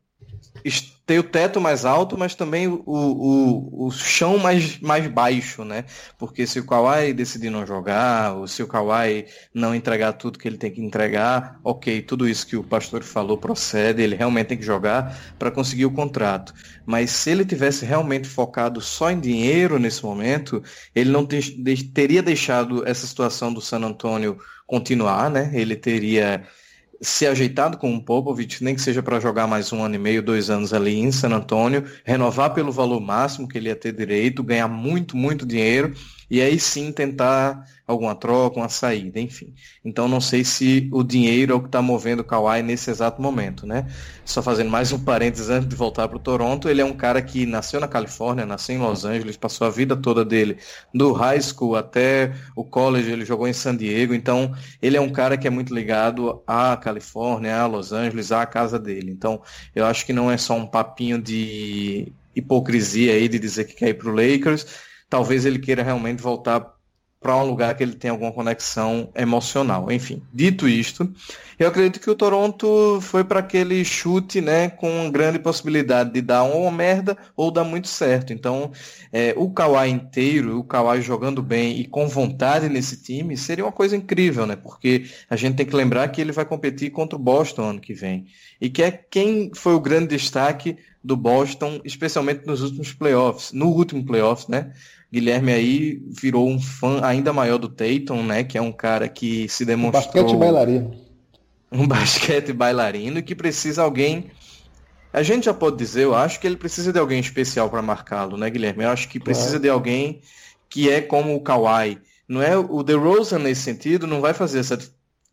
ter o teto mais alto, mas também o, o, o chão mais, mais baixo, né? Porque se o Kawhi decidir não jogar, ou se o Kawhi não entregar tudo que ele tem que entregar, ok, tudo isso que o pastor falou procede, ele realmente tem que jogar para conseguir o contrato. Mas se ele tivesse realmente focado só em dinheiro nesse momento, ele não teria deixado essa situação do San Antonio continuar, né? Ele teria se ajeitado com o Popovich, nem que seja para jogar mais um ano e meio, dois anos ali em San Antônio, renovar pelo valor máximo que ele ia ter direito, ganhar muito, muito dinheiro e aí sim tentar alguma troca, uma saída, enfim. Então não sei se o dinheiro é o que está movendo o Kawhi nesse exato momento, né? Só fazendo mais um parênteses antes de voltar para o Toronto, ele é um cara que nasceu na Califórnia, nasceu em Los Angeles, passou a vida toda dele do high school até o college, ele jogou em San Diego, então ele é um cara que é muito ligado à Califórnia, a Los Angeles, à casa dele. Então eu acho que não é só um papinho de hipocrisia aí de dizer que quer ir para o Lakers, talvez ele queira realmente voltar para um lugar que ele tem alguma conexão emocional. Enfim, dito isto, eu acredito que o Toronto foi para aquele chute, né, com grande possibilidade de dar uma merda ou dar muito certo. Então, é, o Kawhi inteiro, o Kawhi jogando bem e com vontade nesse time, seria uma coisa incrível, né? Porque a gente tem que lembrar que ele vai competir contra o Boston ano que vem. E que é quem foi o grande destaque do Boston, especialmente nos últimos playoffs, no último playoffs, né? Guilherme aí virou um fã ainda maior do Tatum, né? Que é um cara que se demonstrou. Um basquete bailarino. Um basquete bailarino que precisa alguém. A gente já pode dizer, eu acho que ele precisa de alguém especial para marcá-lo, né, Guilherme? Eu acho que precisa claro. de alguém que é como o Kawhi. Não é o DeRozan nesse sentido, não vai fazer essa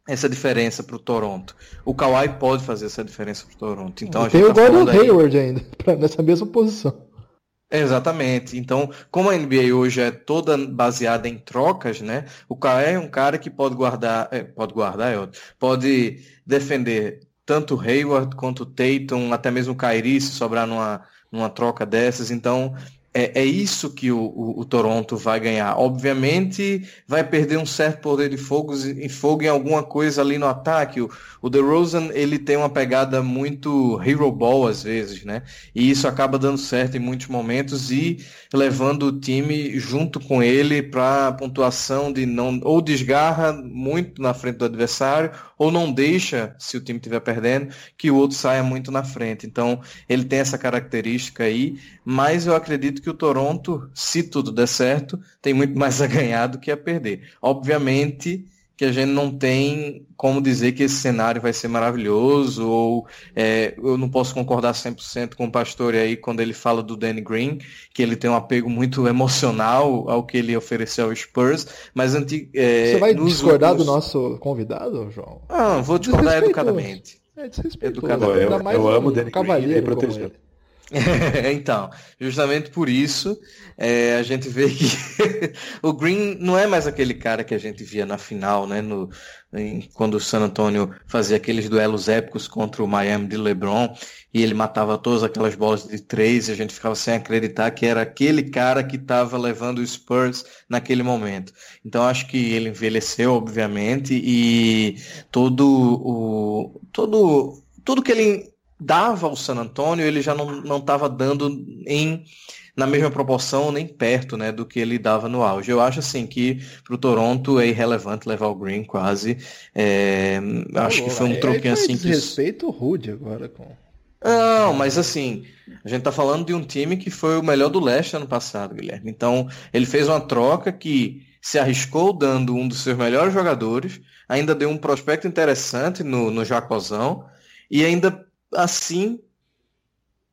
essa diferença para o Toronto. O Kawhi pode fazer essa diferença para o Toronto. Então, tem o tá Gordon Hayward ainda, nessa mesma posição. Exatamente. Então, como a NBA hoje é toda baseada em trocas, né? O Kawhi é um cara que pode guardar, é, pode guardar, é pode defender tanto Hayward quanto Tatum, até mesmo Kyrie se sobrar numa, numa troca dessas. Então, é, é isso que o, o, o, Toronto vai ganhar. Obviamente, vai perder um certo poder de fogo, em fogo em alguma coisa ali no ataque. O, o DeRozan, ele tem uma pegada muito hero ball às vezes, né? E isso acaba dando certo em muitos momentos e levando o time junto com ele para pontuação de não ou desgarra muito na frente do adversário ou não deixa, se o time estiver perdendo, que o outro saia muito na frente. Então, ele tem essa característica aí, mas eu acredito que o Toronto, se tudo der certo, tem muito mais a ganhar do que a perder. Obviamente que a gente não tem como dizer que esse cenário vai ser maravilhoso, ou é, eu não posso concordar 100% com o Pastor aí quando ele fala do Danny Green, que ele tem um apego muito emocional ao que ele ofereceu ao Spurs, mas anti, é, Você vai discordar últimos... do nosso convidado, João? Ah, vou discordar educadamente. É desrespeitoso. Eu, eu, eu amo o Danny Green e proteger. então, justamente por isso, é, a gente vê que o Green não é mais aquele cara que a gente via na final, né? No, em, quando o San Antonio fazia aqueles duelos épicos contra o Miami de LeBron e ele matava todas aquelas bolas de três e a gente ficava sem acreditar que era aquele cara que estava levando o Spurs naquele momento. Então acho que ele envelheceu, obviamente, e todo o todo tudo que ele dava ao San Antonio, ele já não estava dando em na mesma proporção, nem perto, né, do que ele dava no auge. Eu acho assim que para o Toronto é irrelevante levar o Green quase. É, acho que foi um troquinho assim que. Respeito rude agora com. Não, mas assim, a gente tá falando de um time que foi o melhor do leste ano passado, Guilherme. Então, ele fez uma troca que se arriscou dando um dos seus melhores jogadores, ainda deu um prospecto interessante no, no Jacozão, e ainda assim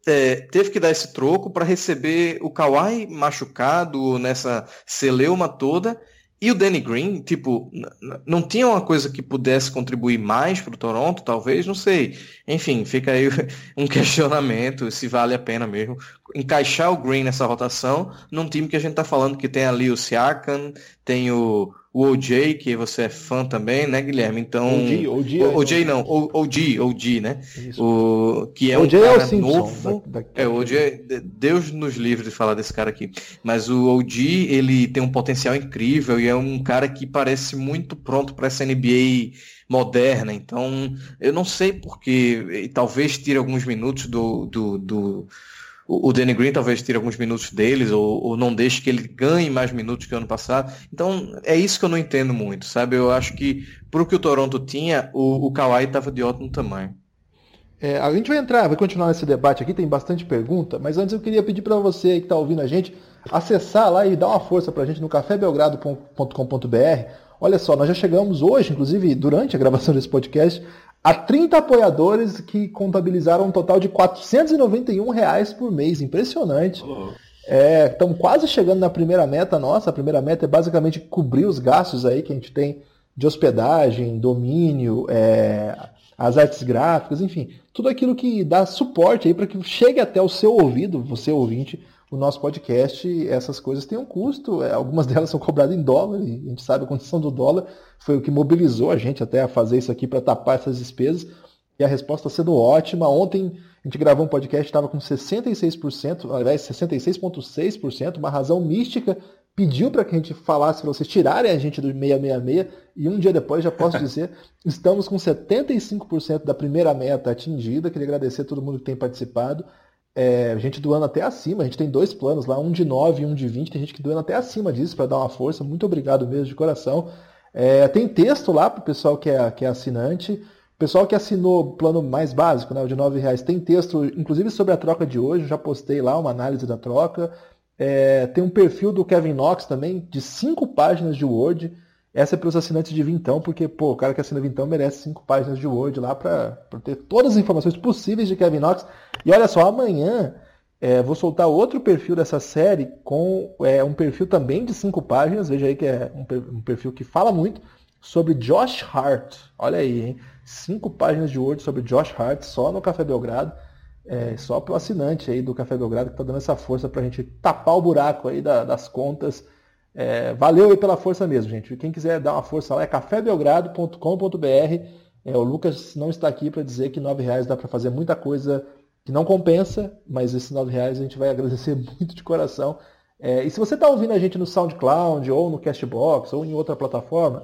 é, teve que dar esse troco para receber o Kawhi machucado nessa celeuma toda e o Danny Green, tipo, não tinha uma coisa que pudesse contribuir mais para o Toronto, talvez, não sei. Enfim, fica aí um questionamento se vale a pena mesmo encaixar o Green nessa rotação num time que a gente está falando que tem ali o Siakam, tem o, o OJ, que você é fã também, né, Guilherme? Então. OJ, OJ, o, OJ não, OG, OG, né? Isso. O, que é OJ um é o cara Simpson, novo. da- da- É, o OG, Deus nos livre de falar desse cara aqui. Mas o OG, ele tem um potencial incrível e é um cara que parece muito pronto para essa NBA moderna. Então, eu não sei porque, e talvez tire alguns minutos do, do, do- o o Danny Green talvez tire alguns minutos deles, ou, ou não deixe que ele ganhe mais minutos que o ano passado. Então, é isso que eu não entendo muito, sabe? Eu acho que, pro que o Toronto tinha, o, o Kawhi estava de ótimo tamanho. É, a gente vai entrar, vai continuar nesse debate aqui, tem bastante pergunta, mas antes eu queria pedir para você que está ouvindo a gente, acessar lá e dar uma força para a gente no cafébelgrado.com.br. Olha só, nós já chegamos hoje, inclusive durante a gravação desse podcast, a 30 apoiadores que contabilizaram um total de 491 reais por mês. Impressionante. É, estamos quase chegando na primeira meta nossa. A primeira meta é basicamente cobrir os gastos aí que a gente tem de hospedagem, domínio, é, as artes gráficas, enfim, tudo aquilo que dá suporte aí para que chegue até o seu ouvido, você ouvinte, o nosso podcast. Essas coisas têm um custo, é, algumas delas são cobradas em dólar, e a gente sabe a condição do dólar foi o que mobilizou a gente até a fazer isso aqui para tapar essas despesas. E a resposta está sendo ótima. Ontem a gente gravou um podcast, estava com 66%, ao invés de 66,6%, uma razão mística pediu para que a gente falasse para vocês tirarem a gente do 666 e um dia depois, já posso dizer, estamos com 75% da primeira meta atingida. Queria agradecer a todo mundo que tem participado. É, gente doando até acima, a gente tem dois planos lá, um de 9 e um de 20, tem gente que doando até acima disso para dar uma força. Muito obrigado mesmo de coração. É, tem texto lá para o pessoal que é, que é assinante. O pessoal que assinou o plano mais básico, né, o de R$ reais, tem texto, inclusive sobre a troca de hoje, já postei lá uma análise da troca. É, tem um perfil do Kevin Knox também, de cinco páginas de Word. Essa é para os assinantes de Vintão, porque pô, o cara que assina Vintão merece cinco páginas de Word lá para ter todas as informações possíveis de Kevin Knox. E olha só, amanhã é, vou soltar outro perfil dessa série com é, um perfil também de cinco páginas. Veja aí que é um, per- perfil que fala muito sobre Josh Hart. Olha aí, hein? Cinco páginas de Word sobre Josh Hart só no Café Belgrado. É, só para o assinante aí do Café Belgrado que está dando essa força para a gente tapar o buraco aí da- das contas. É, valeu aí pela força mesmo, gente. Quem quiser dar uma força lá é cafébelgrado.com.br. É, o Lucas não está aqui para dizer que R$ reais dá para fazer muita coisa que não compensa, mas esses R$ reais a gente vai agradecer muito de coração. É, e se você está ouvindo a gente no SoundCloud ou no Castbox ou em outra plataforma,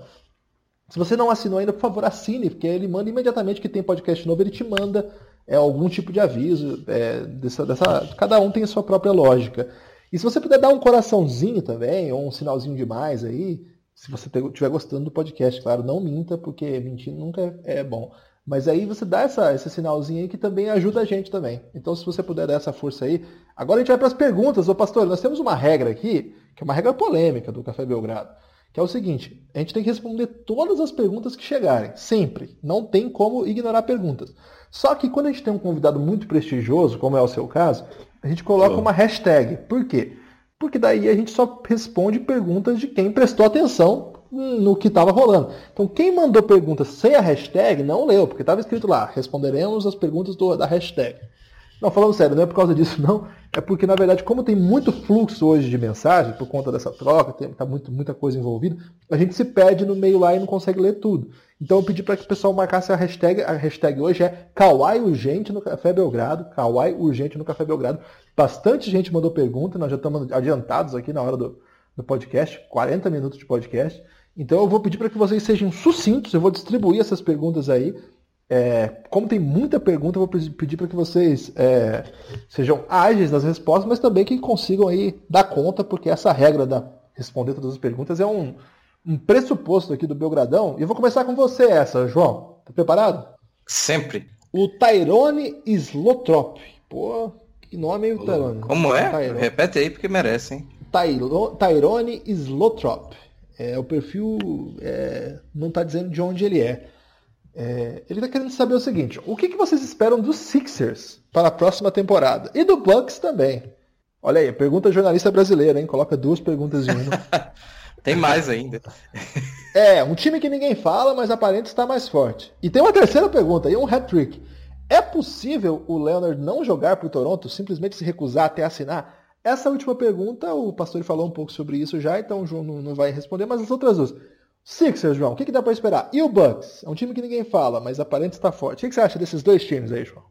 se você não assinou ainda, por favor, assine, porque ele manda imediatamente que tem podcast novo, ele te manda é, algum tipo de aviso. é, dessa, dessa- cada um tem a sua própria lógica. E se você puder dar um coraçãozinho também, ou um sinalzinho de mais aí, se você estiver gostando do podcast, claro, não minta, porque mentir nunca é, é bom. Mas aí você dá essa, esse sinalzinho aí que também ajuda a gente também. Então, se você puder dar essa força aí. Agora a gente vai para as perguntas. Ô, pastor, nós temos uma regra aqui, que é uma regra polêmica do Café Belgrado, que é o seguinte: a gente tem que responder todas as perguntas que chegarem, sempre. Não tem como ignorar perguntas. Só que quando a gente tem um convidado muito prestigioso, como é o seu caso, a gente coloca Oh. uma hashtag. Por quê? Porque daí a gente só responde perguntas de quem prestou atenção no que estava rolando. Então, quem mandou perguntas sem a hashtag não leu, porque estava escrito lá: responderemos as perguntas do- da hashtag. Não, falando sério, não é por causa disso, não. É porque, na verdade, como tem muito fluxo hoje de mensagem, por conta dessa troca, tem tá muito, muita coisa envolvida, a gente se perde no meio lá e não consegue ler tudo. Então eu pedi para que o pessoal marcasse a hashtag. A hashtag hoje é Kawaii Urgente no Café Belgrado. Kawaii Urgente no Café Belgrado. Bastante gente mandou pergunta, nós já estamos adiantados aqui na hora do, do podcast, 40 minutos de podcast. Então eu vou pedir para que vocês sejam sucintos, eu vou distribuir essas perguntas aí. É, como tem muita pergunta, eu vou pedir para que vocês é, sejam ágeis nas respostas, mas também que consigam aí dar conta, porque essa regra da responder todas as perguntas é um, um pressuposto aqui do Belgradão. E eu vou começar com você essa, João. Tá preparado? Sempre. O Tyrone Slotrop. Pô, que nome, hein, Tyrone? Como é? Tyrone. Repete aí porque merece, hein? Tyrone Slotrop. É, o perfil é, não está dizendo de onde ele é. É ele está querendo saber o seguinte: o que, que vocês esperam dos Sixers para a próxima temporada? E do Bucks também. Olha aí, pergunta jornalista brasileira, hein? Coloca duas perguntas em uma. tem mais ainda. é, um time que ninguém fala, mas aparenta estar mais forte. E tem uma terceira pergunta, e um hat-trick. É possível o Leonard não jogar para o Toronto, simplesmente se recusar até assinar? Essa última pergunta, o pastor falou um pouco sobre isso já, então o João não vai responder, mas as outras duas. Sixers, João, o que, que dá para esperar? E o Bucks? É um time que ninguém fala, mas aparente estar forte. O que, você acha desses dois times aí, João?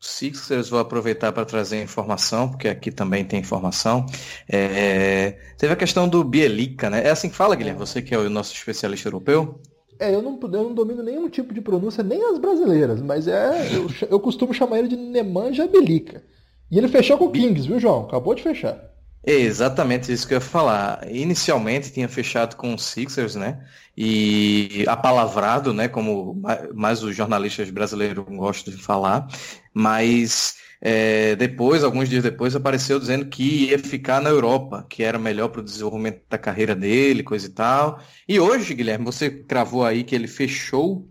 Sixers, vou aproveitar para trazer informação, porque aqui também tem informação. É, teve a questão do Bielica, né? É assim que fala, Guilherme, você que é o nosso especialista europeu? É, eu não, eu não domino nenhum tipo de pronúncia, nem as brasileiras, mas é eu, eu costumo chamar ele de Nemanja Belica. E ele fechou com o Kings, viu, João? Acabou de fechar. É exatamente isso que eu ia falar. Inicialmente tinha fechado com o Sixers, né? E apalavrado, né? Como mais os jornalistas brasileiros gostam de falar. Mas é, depois, alguns dias depois, apareceu dizendo que ia ficar na Europa, que era melhor para o desenvolvimento da carreira dele, coisa e tal. E hoje, Guilherme, você cravou aí que ele fechou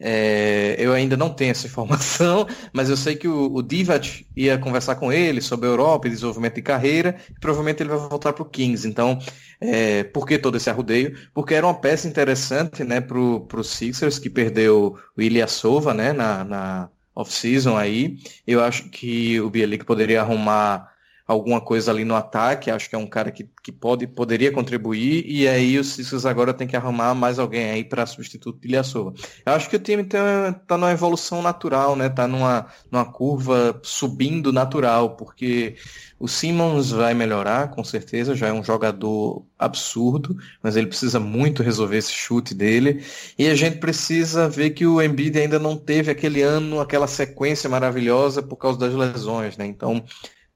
é, eu ainda não tenho essa informação, mas eu sei que o, o Divat ia conversar com ele sobre a Europa e desenvolvimento de carreira, e provavelmente ele vai voltar para o Kings. Então, é, por que todo esse arrudeio? Porque era uma peça interessante né, para o Sixers, que perdeu o Ilya Sova né, na, na off-season aí. Eu acho que o Bielik poderia arrumar alguma coisa ali no ataque, acho que é um cara que, que pode, poderia contribuir, e aí o Sixers agora tem que arrumar mais alguém aí para substituto de Ilyasova. Eu acho que o time está numa evolução natural, né? Tá numa, numa curva subindo natural, porque o Simmons vai melhorar, com certeza, já é um jogador absurdo, mas ele precisa muito resolver esse chute dele, e a gente precisa ver que o Embiid ainda não teve aquele ano, aquela sequência maravilhosa por causa das lesões, né? Então,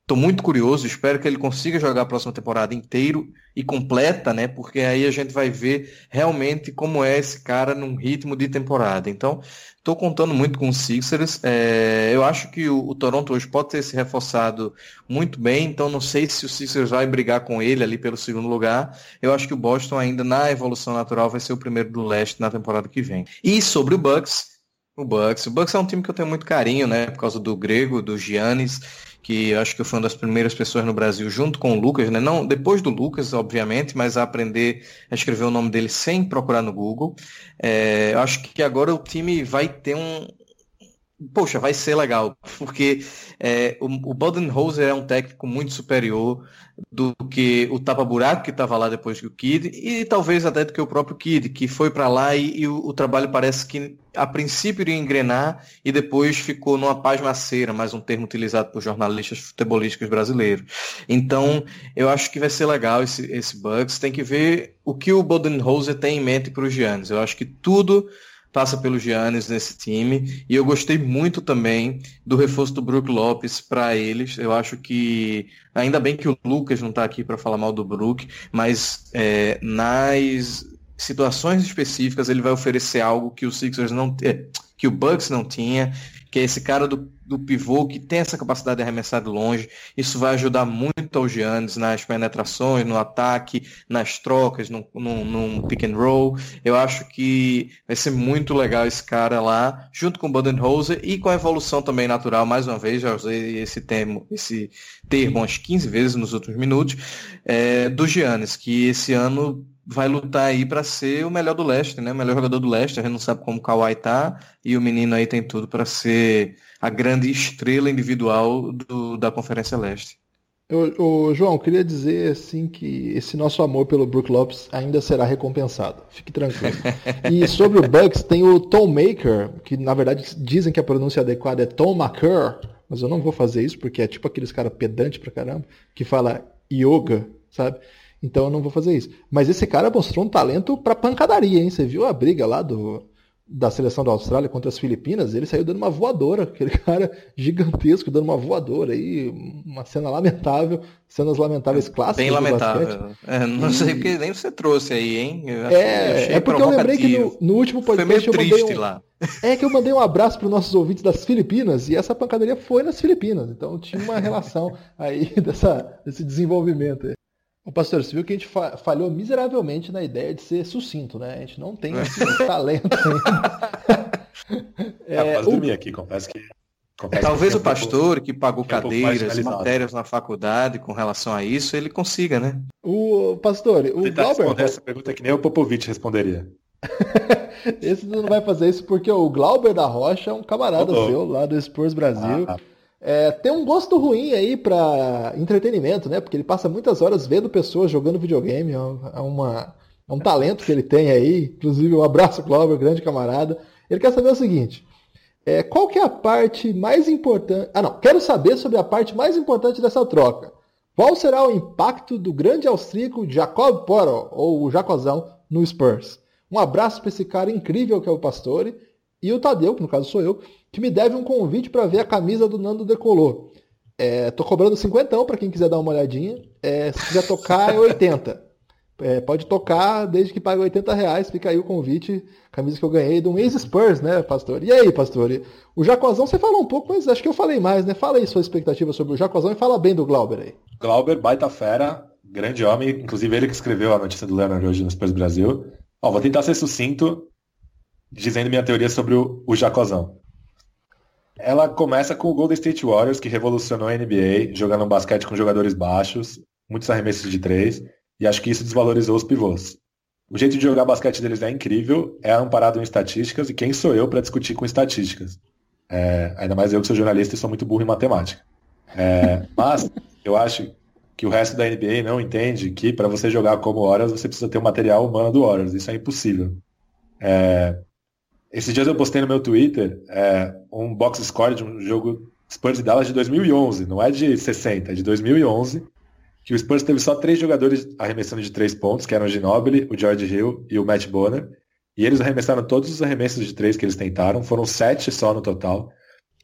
Estou muito curioso, espero que ele consiga jogar a próxima temporada inteiro e completa, né? Porque aí a gente vai ver realmente como é esse cara num ritmo de temporada. Então, estou contando muito com o Sixers. É, eu acho que o, o, Toronto hoje pode ter se reforçado muito bem, então não sei se o Sixers vai brigar com ele ali pelo segundo lugar. Eu acho que o Boston ainda na evolução natural vai ser o primeiro do leste na temporada que vem. E sobre o Bucks, o Bucks, o Bucks é um time que eu tenho muito carinho, né? Por causa do grego, do Giannis que acho que foi uma das primeiras pessoas no Brasil, junto com o Lucas, né? Não depois do Lucas, obviamente, mas a aprender a escrever o nome dele sem procurar no Google. É, acho que agora o time vai ter um, poxa, vai ser legal, porque é, o, o Bodenholzer é um técnico muito superior do que o tapa-buraco que estava lá depois que o Kid, e talvez até do que o próprio Kid, que foi para lá e, e o, o, trabalho parece que a princípio iria engrenar e depois ficou numa pasmaceira, mais um termo utilizado por jornalistas futebolísticos brasileiros. Então, eu acho que vai ser legal esse, esse Bucks, tem que ver o que o Bodenholzer tem em mente para os Giannis. Eu acho que tudo passa pelo Giannis nesse time. E eu gostei muito também do reforço do Brook Lopes para eles. Eu acho que ainda bem que o Lucas não está aqui para falar mal do Brook, mas é, nas situações específicas ele vai oferecer algo que o Sixers não é, que o Bucks não tinha que é esse cara do, do pivô que tem essa capacidade de arremessar de longe. Isso vai ajudar muito ao Giannis nas penetrações, no ataque, nas trocas, no, pick and roll. Eu acho que vai ser muito legal esse cara lá, junto com o Budenholzer e com a evolução também natural, mais uma vez, já usei esse termo, esse termo umas 15 vezes nos últimos minutos, é, do Giannis, que esse ano vai lutar aí para ser o melhor do leste, né? O melhor jogador do leste. A gente não sabe como o Kawhi tá e o menino aí tem tudo para ser a grande estrela individual do, da Conferência Leste. Eu, João, queria dizer assim que esse nosso amor pelo Brook Lopes ainda será recompensado. Fique tranquilo. e sobre o Bucks, tem o Tom Maker, que na verdade dizem que a pronúncia adequada é Tom Maker, mas eu não vou fazer isso porque é tipo aqueles cara pedante pra caramba, que fala yoga, sabe? Então eu não vou fazer isso. Mas esse cara mostrou um talento pra pancadaria, hein? Você viu a briga lá do, da seleção da Austrália contra as Filipinas, ele saiu dando uma voadora, aquele cara gigantesco dando uma voadora aí, uma cena lamentável, cenas lamentáveis clássicas. Bem lamentável. É, não e... sei porque nem você trouxe aí, hein? é, é porque eu lembrei que no, no último podcast eu mandei um, lá. É que eu mandei um abraço para os nossos ouvintes das Filipinas e essa pancadaria foi nas Filipinas, então tinha uma relação aí dessa, desse desenvolvimento. O pastor, você viu que a gente falhou miseravelmente na ideia de ser sucinto, né? A gente não tem esse talento ainda. é, é, quase o... dormi aqui, confesso que. Confesso Talvez que o pastor que pagou cadeiras, matérias na faculdade com relação a isso, ele consiga, né? O pastor, o Glauber. Essa pergunta que nem o Popovich responderia. Esse não vai fazer isso porque o Glauber da Rocha é um camarada oh, oh. seu lá do Spurs Brasil. Ah, é, tem um gosto ruim aí para entretenimento, né? Porque ele passa muitas horas vendo pessoas jogando videogame. É, é, uma, é um talento que ele tem aí. Inclusive, um abraço, Cláudio, grande camarada. Ele quer saber o seguinte: é, qual que é a parte mais importante? Ah, não. Quero saber sobre a parte mais importante dessa troca. Qual será o impacto do grande austríaco Jacob Poro, ou o Jacozão, no Spurs? Um abraço para esse cara incrível que é o Pastore e o Tadeu, que no caso sou eu, que me deve um convite para ver a camisa do Nando Decolou. É, tô cobrando cinquentão para quem quiser dar uma olhadinha. É, se quiser tocar, é 80. É, pode tocar desde que pague 80 reais. Fica aí o convite, camisa que eu ganhei de um ex-Spurs, né, pastor? E aí, pastor? O Jacozão você falou um pouco, mas acho que eu falei mais, né? Fala aí sua expectativa sobre o Jacozão e fala bem do Glauber aí. Glauber, baita fera, grande homem. Inclusive ele que escreveu a notícia do Leonard hoje no Spurs Brasil. Ó, vou tentar ser sucinto, dizendo minha teoria sobre o, o Jacozão. Ela começa com o Golden State Warriors, que revolucionou a NBA, jogando um basquete com jogadores baixos, muitos arremessos de três, e acho que isso desvalorizou os pivôs. O jeito de jogar basquete deles é incrível, é amparado em estatísticas, e quem sou eu para discutir com estatísticas? É, ainda mais eu que sou jornalista e sou muito burro em matemática. É, mas eu acho que o resto da NBA não entende que para você jogar como Warriors você precisa ter o material humano do Warriors. Isso é impossível. É, esses dias eu postei no meu Twitter é, um box score de um jogo Spurs e Dallas de 2011, não é de 60, é de 2011, que o Spurs teve só três jogadores arremessando de três pontos, que eram o Ginobili, o George Hill e o Matt Bonner, e eles arremessaram todos os arremessos de três que eles tentaram, foram sete só no total,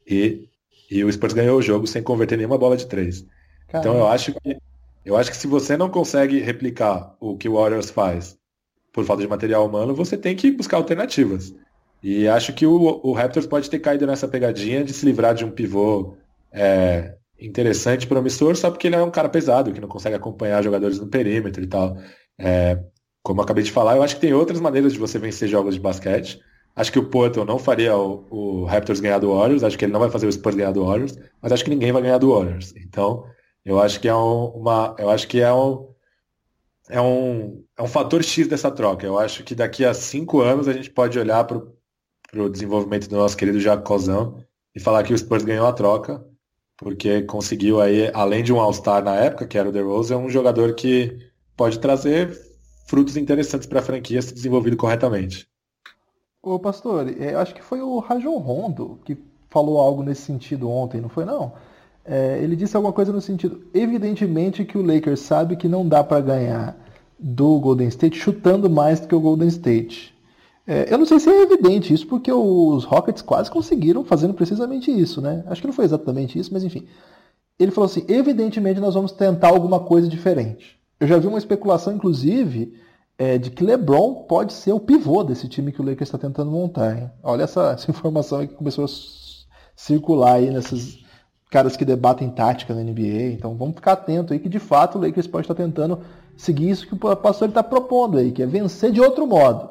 e, e o Spurs ganhou o jogo sem converter nenhuma bola de três. Caramba. Então eu acho que eu acho que se você não consegue replicar o que o Warriors faz por falta de material humano, você tem que buscar alternativas. E acho que o, o Raptors pode ter caído nessa pegadinha de se livrar de um pivô é, interessante, promissor, só porque ele é um cara pesado, que não consegue acompanhar jogadores no perímetro e tal. É, como eu acabei de falar, eu acho que tem outras maneiras de você vencer jogos de basquete. Acho que o Porto não faria o, o, Raptors ganhar do Warriors, acho que ele não vai fazer o Spurs ganhar do Warriors, mas acho que ninguém vai ganhar do Warriors. Então, eu acho que é um, uma, eu acho que é um, é um, é um fator X dessa troca. Eu acho que daqui a cinco anos a gente pode olhar para para o desenvolvimento do nosso querido Jacozão e falar que o Spurs ganhou a troca, porque conseguiu aí, além de um All-Star na época, que era o DeRozan, um jogador que pode trazer frutos interessantes para a franquia se desenvolvido corretamente. Ô pastor, eu acho que foi o Rajon Rondo que falou algo nesse sentido ontem, não foi não? É, ele disse alguma coisa no sentido, evidentemente que o Lakers sabe que não dá para ganhar do Golden State chutando mais do que o Golden State. É, eu não sei se é evidente isso, porque os Rockets quase conseguiram fazendo precisamente isso, né? Acho que não foi exatamente isso, mas enfim. Ele falou assim: evidentemente nós vamos tentar alguma coisa diferente. Eu já vi uma especulação, inclusive, é, de que LeBron pode ser o pivô desse time que o Lakers está tentando montar. Hein? Olha essa, essa informação que começou a circular aí nesses caras que debatem tática na NBA. Então vamos ficar atento aí que de fato o Lakers pode estar tentando seguir isso que o pastor está propondo aí, que é vencer de outro modo.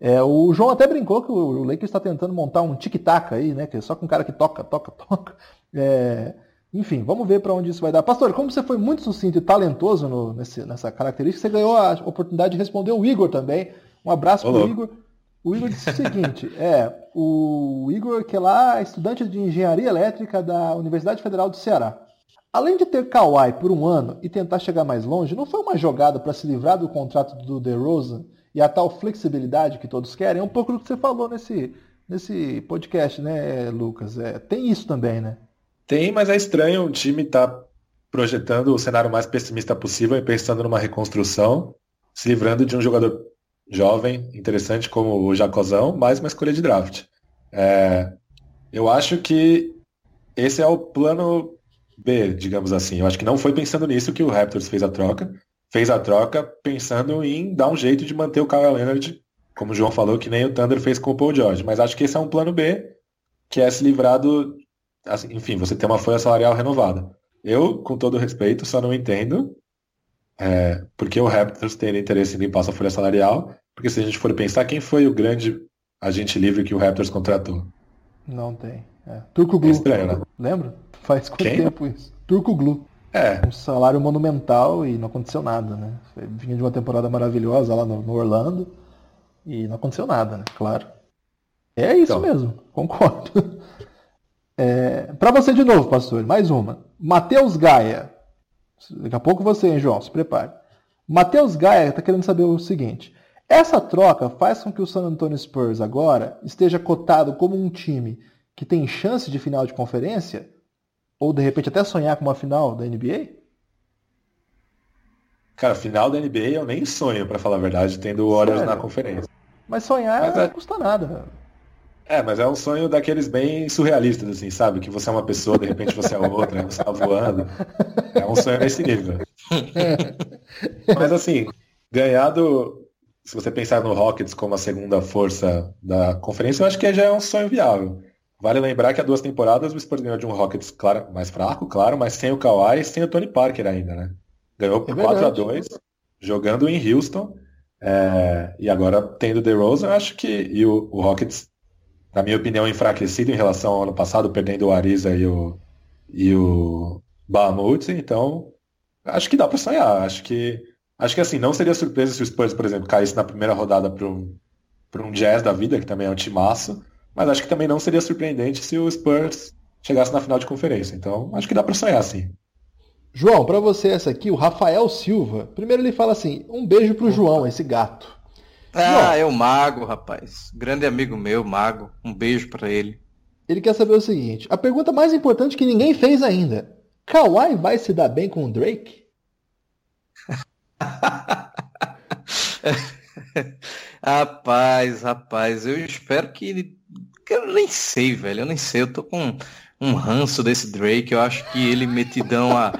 É, o João até brincou que o Lakers está tentando montar um tic-tac aí, né? Que é só com um cara que toca, toca, toca. É, enfim, vamos ver para onde isso vai dar. Pastor, como você foi muito sucinto e talentoso no, nesse, nessa característica, você ganhou a oportunidade de responder o Igor também. Um abraço para o Igor. O Igor disse o seguinte: é, o Igor, que é lá estudante de engenharia elétrica da Universidade Federal do Ceará. Além de ter Kawhi por um ano e tentar chegar mais longe, não foi uma jogada para se livrar do contrato do DeRozan e a tal flexibilidade que todos querem, é um pouco do que você falou nesse, nesse podcast, né, Lucas? É, tem isso também, né? Tem, mas é estranho o time estar tá projetando o cenário mais pessimista possível e pensando numa reconstrução, se livrando de um jogador jovem, interessante como o Jacozão, mais uma escolha de draft. É, eu acho que esse é o plano B, digamos assim. Eu acho que não foi pensando nisso que o Raptors fez a troca. Fez a troca pensando em dar um jeito de manter o Kyle Leonard, como o João falou, que nem o Thunder fez com o Paul George. Mas acho que esse é um plano B, que é se livrar do. Assim, enfim, você ter uma folha salarial renovada. Eu, com todo respeito, só não entendo é, porque o Raptors tem interesse em limpar sua folha salarial. Porque se a gente for pensar, quem foi o grande agente livre que o Raptors contratou? Não tem. É. Turco Glu. É estranho, né? Lembra? Faz quanto Quem? tempo isso? Turco Glu. É. Um salário monumental e não aconteceu nada, né? Vinha de uma temporada maravilhosa lá no, no Orlando e não aconteceu nada, né? Claro. É isso então. mesmo, concordo. É, para você de novo, pastor, mais uma. Matheus Gaia. Daqui a pouco você, hein, João, se prepare. Matheus Gaia está querendo saber o seguinte. Essa troca faz com que o San Antonio Spurs agora esteja cotado como um time que tem chance de final de conferência? Ou de repente até sonhar com uma final da NBA? Cara, final da NBA eu nem sonho, para falar a verdade, tendo o Warriors na conferência. Mas sonhar mas é... não custa nada. É, mas é um sonho daqueles bem surrealistas, assim, sabe? Que você é uma pessoa, de repente você é outra, você tá voando. É um sonho nesse nível. mas assim, ganhar do. Se você pensar no Rockets como a segunda força da conferência, eu acho que já é um sonho viável. Vale lembrar que há duas temporadas o Spurs ganhou de um Rockets claro, mais fraco, claro, mas sem o Kawhi e sem o Tony Parker ainda, né? Ganhou por é 4 a 2 jogando em Houston. É, e agora tendo The Rose, eu acho que e o, o, Rockets, na minha opinião, enfraquecido em relação ao ano passado, perdendo o Ariza e o, e o Bahamut, então acho que dá para sonhar. Acho que acho que assim, não seria surpresa se o Spurs, por exemplo, caísse na primeira rodada para um, um Jazz da vida, que também é um timaço. Mas acho que também não seria surpreendente se o Spurs chegasse na final de conferência. Então, acho que dá para sonhar sim. João, para você essa aqui, o Rafael Silva. Primeiro ele fala assim: um beijo pro João, esse gato. Ah, João, é o Mago, rapaz. Grande amigo meu, Mago. Um beijo para ele. Ele quer saber o seguinte: a pergunta mais importante que ninguém fez ainda. Kawhi vai se dar bem com o Drake? rapaz, rapaz, eu espero que ele eu nem sei, velho. Eu nem sei. Eu tô com um ranço desse Drake. Eu acho que ele metidão a,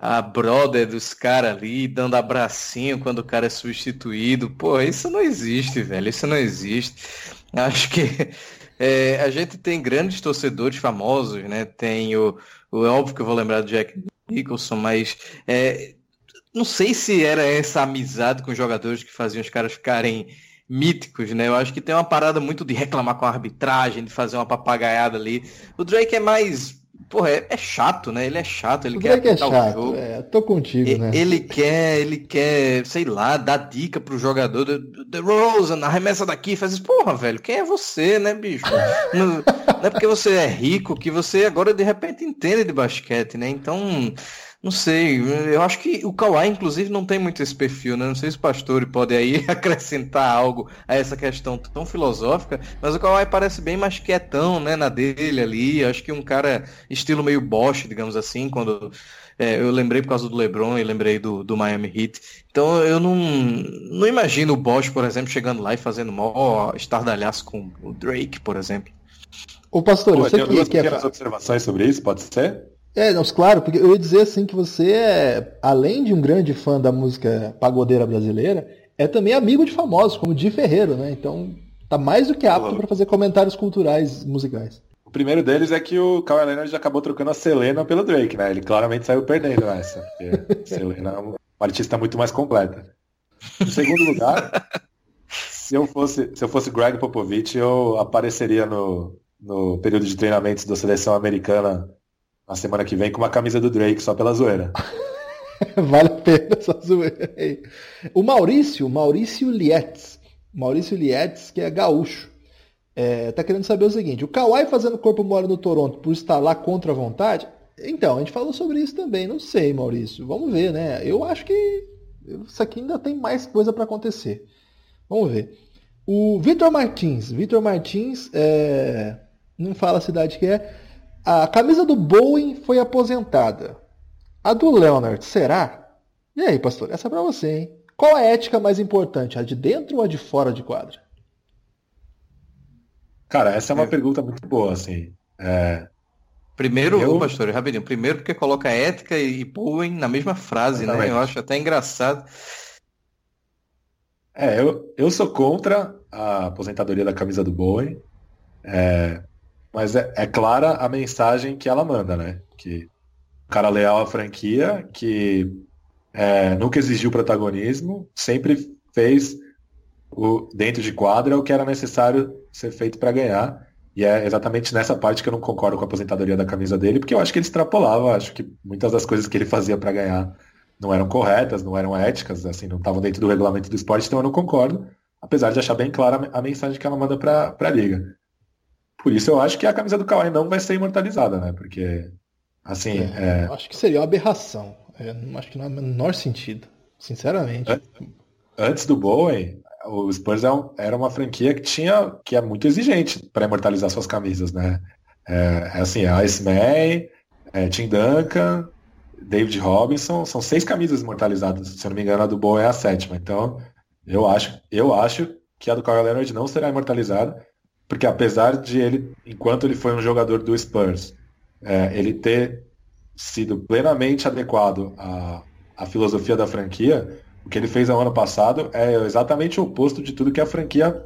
a brother dos caras ali, dando abracinho quando o cara é substituído. Pô, isso não existe, velho. Isso não existe. Acho que é, a gente tem grandes torcedores famosos, né? Tem o, o. É óbvio que eu vou lembrar do Jack Nicholson, mas é, não sei se era essa amizade com os jogadores que faziam os caras ficarem míticos, né? Eu acho que tem uma parada muito de reclamar com a arbitragem, de fazer uma papagaiada ali. O Drake é mais. Porra, é, é chato, né? Ele é chato, ele o quer Drake é chato, o jogo. É, tô contigo, e, né? Ele quer, ele quer, sei lá, dar dica pro jogador. The Rosen, arremessa daqui, faz isso. Porra, velho, quem é você, né, bicho? não, não é porque você é rico que você agora de repente entende de basquete, né? Então não sei, eu acho que o Kawhi, inclusive, não tem muito esse perfil, né? Não sei se o Pastor pode aí acrescentar algo a essa questão tão filosófica, mas o Kawhi parece bem mais quietão, né, na dele ali. Acho que um cara estilo meio Bosch, digamos assim, quando é, eu lembrei por causa do LeBron e lembrei do, do Miami Heat. Então eu não, não imagino o Bosch, por exemplo, chegando lá e fazendo mó estardalhaço com o Drake, por exemplo. O Pastor, Pô, você que, que é... observações sobre isso, pode ser? É, não, claro, porque eu ia dizer assim que você é, além de um grande fã da música pagodeira brasileira, é também amigo de famosos, como Di Ferreiro, né? Então tá mais do que apto para fazer comentários culturais musicais. O primeiro deles é que o Kawhi Leonard acabou trocando a Selena pelo Drake, né? Ele claramente saiu perdendo essa. Porque Selena é uma artista muito mais completa. Em segundo lugar, se eu fosse, se eu fosse Greg Popovich, eu apareceria no, no período de treinamentos da seleção americana na semana que vem com uma camisa do Drake só pela zoeira. vale a pena essa zoeira aí. O Maurício, Maurício Lietz, Maurício Lietz, que é gaúcho, é, tá querendo saber o seguinte: o Kawhi fazendo corpo mole no Toronto por estar lá contra a vontade? Então, a gente falou sobre isso também. Não sei, Maurício. Vamos ver, né? Eu acho que isso aqui ainda tem mais coisa para acontecer. Vamos ver. O Vitor Martins. Vitor Martins, é... não fala a cidade que é. A camisa do Bowen foi aposentada. A do Leonard, será? E aí, pastor? Essa é pra você, hein? Qual é a ética mais importante, a de dentro ou a de fora de quadra? Cara, essa é uma é. pergunta muito boa, assim. É... Primeiro, eu... pastor, rapidinho. Primeiro porque coloca ética e Bowen na mesma frase, Exatamente. né? Eu acho até engraçado. É, eu, eu sou contra a aposentadoria da camisa do Bowen. É, mas é, é, clara a mensagem que ela manda, né? Que o cara leal à franquia, que é, nunca exigiu protagonismo, sempre fez o, dentro de quadra o que era necessário ser feito para ganhar. E é exatamente nessa parte que eu não concordo com a aposentadoria da camisa dele, porque eu acho que ele extrapolava, acho que muitas das coisas que ele fazia para ganhar não eram corretas, não eram éticas, assim, não estavam dentro do regulamento do esporte, então eu não concordo, apesar de achar bem clara a mensagem que ela manda para a liga. Por isso eu acho que a camisa do Kawhi não vai ser imortalizada, né? Porque, assim... É, é... Acho que seria uma aberração. É, acho que não é o menor sentido, sinceramente. Antes do Bowen, o Spurs é era uma franquia que tinha que é muito exigente para imortalizar suas camisas, né? É, é assim, a Ice May, é, Tim Duncan, David Robinson, são seis camisas imortalizadas. Se eu não me engano, a do Boa é a sétima. Então, eu acho, eu acho que a do Kawhi Leonard não será imortalizada, porque apesar de ele, enquanto ele foi um jogador do Spurs, é, ele ter sido plenamente adequado à, à filosofia da franquia, o que ele fez no ano passado é exatamente o oposto de tudo que a franquia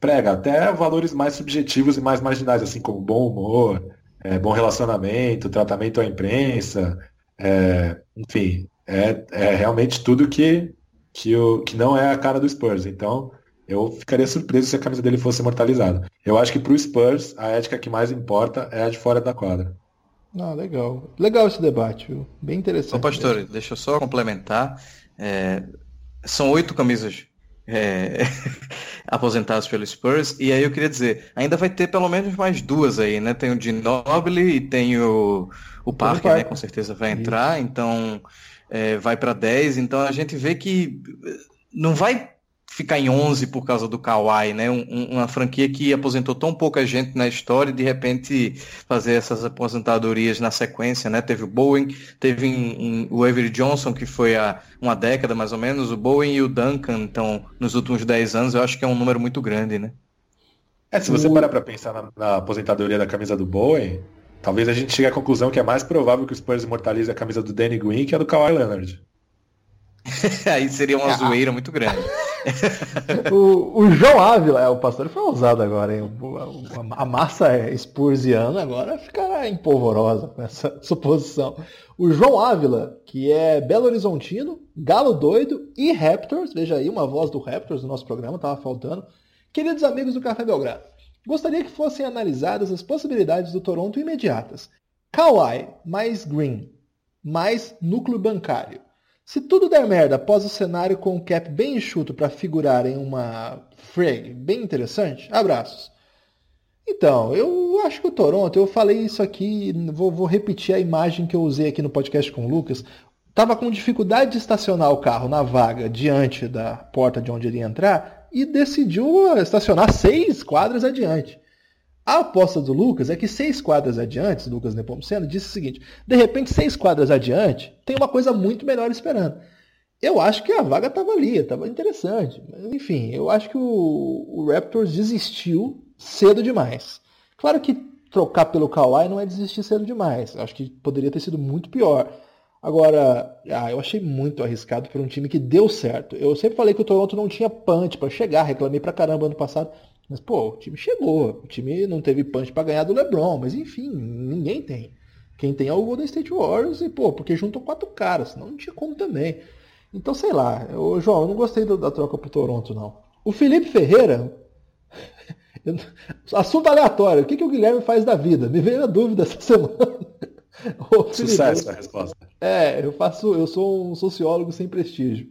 prega, até valores mais subjetivos e mais marginais, assim como bom humor, é, bom relacionamento, tratamento à imprensa, é, enfim, é, é realmente tudo que, que, o, que não é a cara do Spurs. Então, eu ficaria surpreso se a camisa dele fosse imortalizada. Eu acho que para o Spurs, a ética que mais importa é a de fora da quadra. Ah, legal. Legal esse debate, viu? Bem interessante. Ô, pastor, mesmo. deixa eu só complementar. É, são oito camisas é, aposentadas pelo Spurs. E aí eu queria dizer, ainda vai ter pelo menos mais duas aí, né? Tem o Ginobili e tem o, o Parker, né? Com certeza vai entrar. Isso. Então é, vai para 10. Então a gente vê que não vai ficar em 11 por causa do Kawhi, né? Um, uma franquia que aposentou tão pouca gente na história e de repente fazer essas aposentadorias na sequência, né? Teve o Bowen, teve um, um, o Avery Johnson, que foi há uma década mais ou menos, o Bowen e o Duncan, então, nos últimos 10 anos, eu acho que é um número muito grande, né? É, se você parar para pensar na, na, aposentadoria da camisa do Bowen, talvez a gente chegue à conclusão que é mais provável que o Spurs imortalize a camisa do Danny Green que a do Kawhi Leonard. Aí seria uma ah. zoeira muito grande. o, o, João Ávila, é, o pastor foi ousado agora, hein? A, a massa spursiana agora ficará empolvorosa com essa suposição. O João Ávila, que é Belo Horizontino, Galo Doido e Raptors, veja aí uma voz do Raptors no nosso programa, estava faltando. Queridos amigos do Café Belgrado, gostaria que fossem analisadas as possibilidades do Toronto imediatas. Kawhi mais Green mais núcleo bancário se tudo der merda após o cenário com o cap bem enxuto para figurar em uma frag bem interessante, abraços. Então, eu acho que o Toronto, eu falei isso aqui, vou, vou repetir a imagem que eu usei aqui no podcast com o Lucas. Tava com dificuldade de estacionar o carro na vaga diante da porta de onde ele ia entrar e decidiu estacionar seis quadras adiante. A aposta do Lucas é que seis quadras adiante, Lucas Nepomuceno, disse o seguinte: de repente, seis quadras adiante, tem uma coisa muito melhor esperando. Eu acho que a vaga estava ali, estava interessante. Enfim, eu acho que o, o, Raptors desistiu cedo demais. Claro que trocar pelo Kawhi não é desistir cedo demais. Eu acho que poderia ter sido muito pior. Agora, ah, eu achei muito arriscado para um time que deu certo. Eu sempre falei que o Toronto não tinha punch para chegar, reclamei pra caramba ano passado. Mas, pô, o time chegou. O time não teve punch para ganhar do LeBron, mas enfim, ninguém tem. Quem tem é o Golden State Warriors e, pô, porque juntam quatro caras, senão não tinha como também. Então, sei lá, eu, João, eu não gostei da, da troca pro Toronto, não. O Felipe Ferreira. Assunto aleatório. O que, que o Guilherme faz da vida? Me veio a dúvida essa semana. Ô, Sucesso a resposta. É, eu faço, eu sou um sociólogo sem prestígio.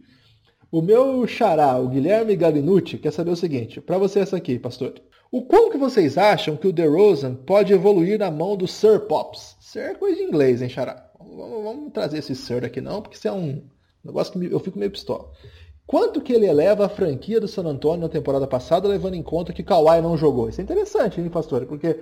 O meu xará, o Guilherme Galinucci, quer saber o seguinte, para você essa aqui, pastor. O quão que vocês acham que o DeRozan pode evoluir na mão do Sir Pops? Sir é coisa de inglês, hein, xará? Vamos, vamos trazer esse Sir aqui não, porque isso é um negócio que eu fico meio pistola. Quanto que ele eleva a franquia do San Antonio na temporada passada, levando em conta que Kawhi não jogou? Isso é interessante, hein, pastor? Porque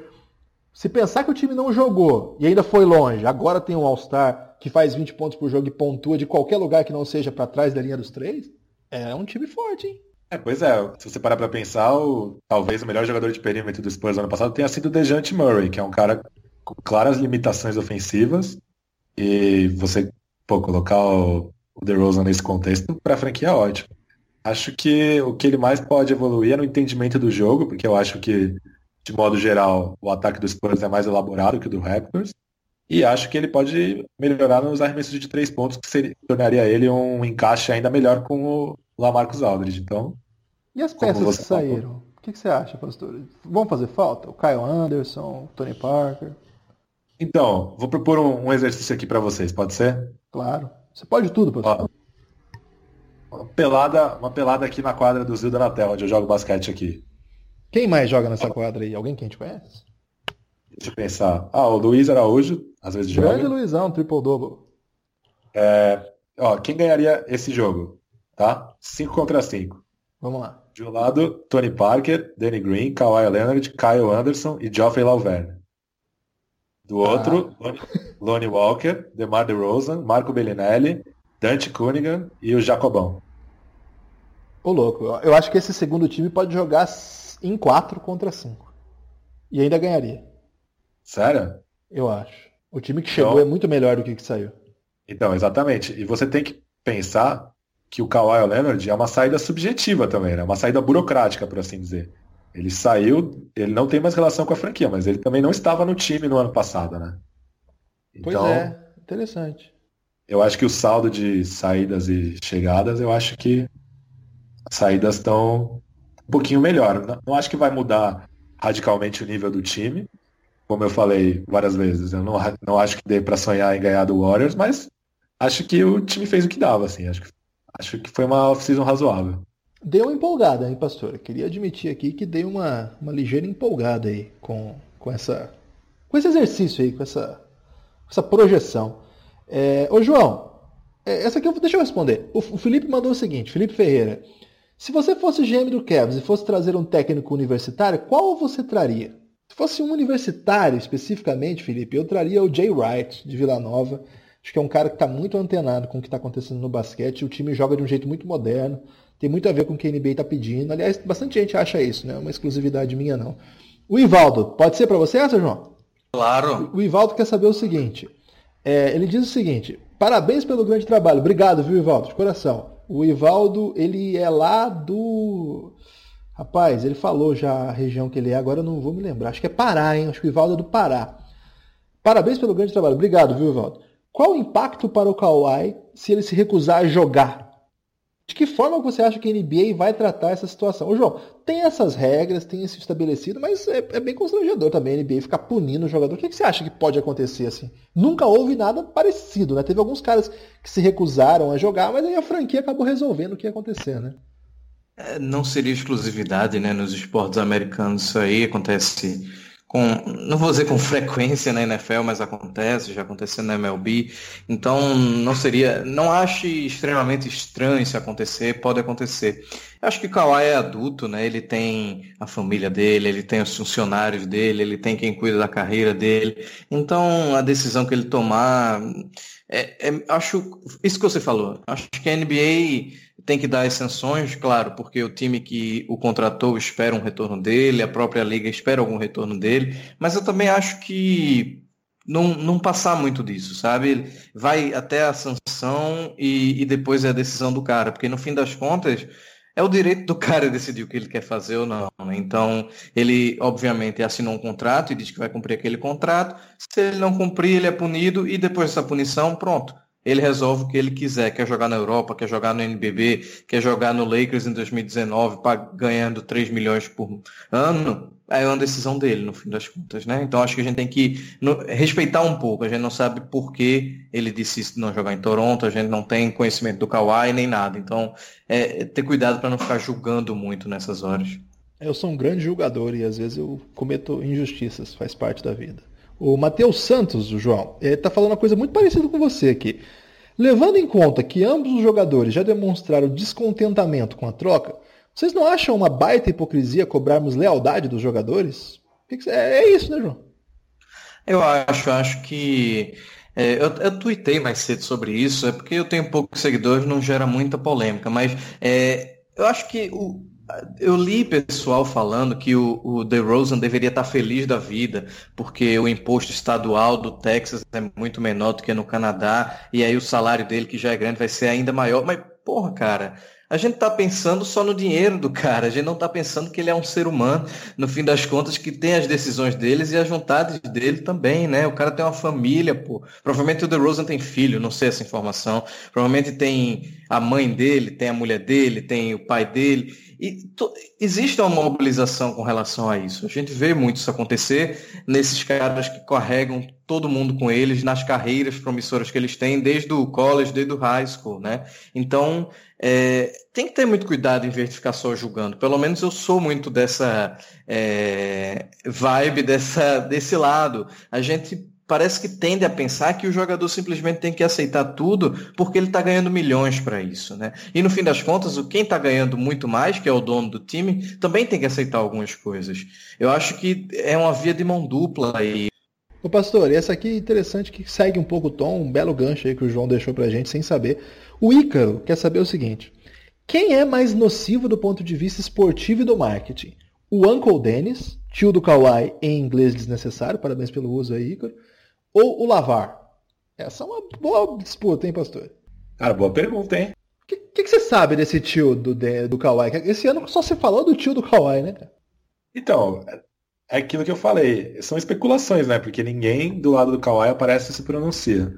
se pensar que o time não jogou e ainda foi longe, agora tem um All-Star que faz 20 pontos por jogo e pontua de qualquer lugar que não seja para trás da linha dos três, É um time forte, hein? É, pois é, se você parar pra pensar, o, talvez o melhor jogador de perímetro do Spurs ano passado tenha sido o Dejante Murray, que é um cara com claras limitações ofensivas, e você, pô, colocar o, DeRozan nesse contexto, pra franquia é ótimo. Acho que o que ele mais pode evoluir é no entendimento do jogo, porque eu acho que, de modo geral, o ataque do Spurs é mais elaborado que o do Raptors, e acho que ele pode melhorar nos arremessos de três pontos, que seria, tornaria ele um encaixe ainda melhor com o Lamarcus Aldridge. Então, e as peças que saíram? O que, que, você acha, pastor? Vão fazer falta? O Kyle Anderson, o Tony Parker? Então, vou propor um, um exercício aqui para vocês, pode ser? Claro. Você pode tudo, pastor. Ó, uma pelada, uma pelada aqui na quadra do Zilda Natel, onde eu jogo basquete aqui. Quem mais joga nessa quadra aí? Alguém que a gente conhece? Deixa eu pensar. Ah, o Luiz Araújo, às vezes joga. Grande Luizão, triple-double. É, ó, quem ganharia esse jogo? Tá? 5 contra 5. Vamos lá. De um lado, Tony Parker, Danny Green, Kawhi Leonard, Kyle Anderson e Geoffrey Lauverne. Do outro, ah. Lonnie Walker, DeMar DeRozan, Marco Bellinelli, Dante Cunningham e o Jacobão. Ô louco, eu acho que esse segundo time pode jogar em 4 contra 5. E ainda ganharia. Sério? Eu acho. O time que chegou então, é muito melhor do que que saiu. Então, exatamente. E você tem que pensar que o Kawhi Leonard é uma saída subjetiva também, né? Uma saída burocrática, por assim dizer. Ele saiu, ele não tem mais relação com a franquia, mas ele também não estava no time no ano passado, né? Então, pois é, interessante. Eu acho que o saldo de saídas e chegadas, eu acho que as saídas estão um pouquinho melhor. Não, não acho que vai mudar radicalmente o nível do time, como eu falei várias vezes. Eu não, não acho que dê para sonhar em ganhar do Warriors, mas acho que o time fez o que dava, assim. Acho que acho que foi uma off-season razoável. Deu uma empolgada, hein, pastor? Queria admitir aqui que dei uma, uma ligeira empolgada aí com, com, essa, com esse exercício aí, com essa, essa projeção. É, ô, João, é, essa aqui eu, deixa eu responder. O, o Felipe mandou o seguinte, Felipe Ferreira. Se você fosse GM do Cavs e fosse trazer um técnico universitário, qual você traria? Se fosse um universitário especificamente, Felipe, eu traria o Jay Wright, de Vila Nova. Acho que é um cara que está muito antenado com o que está acontecendo no basquete. O time joga de um jeito muito moderno. Tem muito a ver com o que a NBA está pedindo. Aliás, bastante gente acha isso, não é uma exclusividade minha, não. O Ivaldo, pode ser para você essa, João? Claro. O Ivaldo quer saber o seguinte. É, ele diz o seguinte: parabéns pelo grande trabalho. Obrigado, viu, Ivaldo? De coração. O Ivaldo, ele é lá do. Rapaz, ele falou já a região que ele é, agora eu não vou me lembrar. Acho que é Pará, hein? Acho que o Ivaldo é do Pará. Parabéns pelo grande trabalho. Obrigado, viu, Ivaldo? Qual o impacto para o Kawhi se ele se recusar a jogar? De que forma você acha que a NBA vai tratar essa situação? Ô, João, tem essas regras, tem isso estabelecido, mas é, é bem constrangedor também a NBA ficar punindo o jogador. O que, que, você acha que pode acontecer assim? Nunca houve nada parecido, né? Teve alguns caras que se recusaram a jogar, mas aí a franquia acabou resolvendo o que ia acontecer, né? É, não seria exclusividade, né? Nos esportes americanos isso aí acontece com, não vou dizer com frequência na NFL, mas acontece, já aconteceu na MLB. Então, não seria, não ache extremamente estranho se acontecer, pode acontecer. Eu acho que o Kawhi é adulto, né? Ele tem a família dele, ele tem os funcionários dele, ele tem quem cuida da carreira dele. Então, a decisão que ele tomar, é, é, acho isso que você falou. Acho que a NBA tem que dar exceções, claro, porque o time que o contratou espera um retorno dele, a própria liga espera algum retorno dele, mas eu também acho que não, não passar muito disso, sabe? Vai até a sanção e, e depois é a decisão do cara, porque no fim das contas é o direito do cara decidir o que ele quer fazer ou não. Né? Então, ele, obviamente, assinou um contrato e diz que vai cumprir aquele contrato. Se ele não cumprir, ele é punido e depois dessa punição, pronto ele resolve o que ele quiser. Quer jogar na Europa, quer jogar no NBB, quer jogar no Lakers em 2019, ganhando 3 milhões por ano, é uma decisão dele, no fim das contas, né? Então acho que a gente tem que respeitar um pouco. A gente não sabe por que ele disse não jogar em Toronto, a gente não tem conhecimento do Kawhi nem nada. Então é, é ter cuidado para não ficar julgando muito nessas horas. Eu sou um grande julgador e às vezes eu cometo injustiças, faz parte da vida. O Matheus Santos, João, está falando uma coisa muito parecida com você aqui. Levando em conta que ambos os jogadores já demonstraram descontentamento com a troca, vocês não acham uma baita hipocrisia cobrarmos lealdade dos jogadores? É, é isso, né, João? Eu acho, acho que É, eu, eu tuitei mais cedo sobre isso, é porque eu tenho poucos seguidores, não gera muita polêmica, mas é, eu acho que o, eu li pessoal falando que o, o DeRozan deveria estar feliz da vida, porque o imposto estadual do Texas é muito menor do que no Canadá, e aí o salário dele, que já é grande, vai ser ainda maior. Mas, porra, cara, a gente tá pensando só no dinheiro do cara, a gente não tá pensando que ele é um ser humano, no fim das contas, que tem as decisões deles e as vontades dele também, né? O cara tem uma família, pô. Provavelmente o DeRozan tem filho, não sei essa informação. Provavelmente tem a mãe dele, tem a mulher dele, tem o pai dele. E to, existe uma mobilização com relação a isso. A gente vê muito isso acontecer nesses caras que carregam todo mundo com eles nas carreiras promissoras que eles têm, desde o college, desde o high school, né? Então, é, tem que ter muito cuidado em vez ficar só julgando. Pelo menos eu sou muito dessa é, vibe, dessa, desse lado. A gente parece que tende a pensar que o jogador simplesmente tem que aceitar tudo porque ele está ganhando milhões para isso, né? E no fim das contas, o quem está ganhando muito mais, que é o dono do time, também tem que aceitar algumas coisas. Eu acho que é uma via de mão dupla aí. Ô pastor, essa aqui é interessante que segue um pouco o tom, um belo gancho aí que o João deixou pra gente sem saber. O Ícaro quer saber o seguinte: quem é mais nocivo do ponto de vista esportivo e do marketing? O Uncle Dennis, tio do Kawhi em inglês desnecessário, parabéns pelo uso aí, Ícaro ou o Lavar? Essa é uma boa disputa, hein, pastor? Cara, boa pergunta, hein? O que, que, que, você sabe desse tio do, do Kawhi? Esse ano só se falou do tio do Kawhi, né? Então, é aquilo que eu falei. São especulações, né? Porque ninguém do lado do Kawhi aparece e se pronuncia.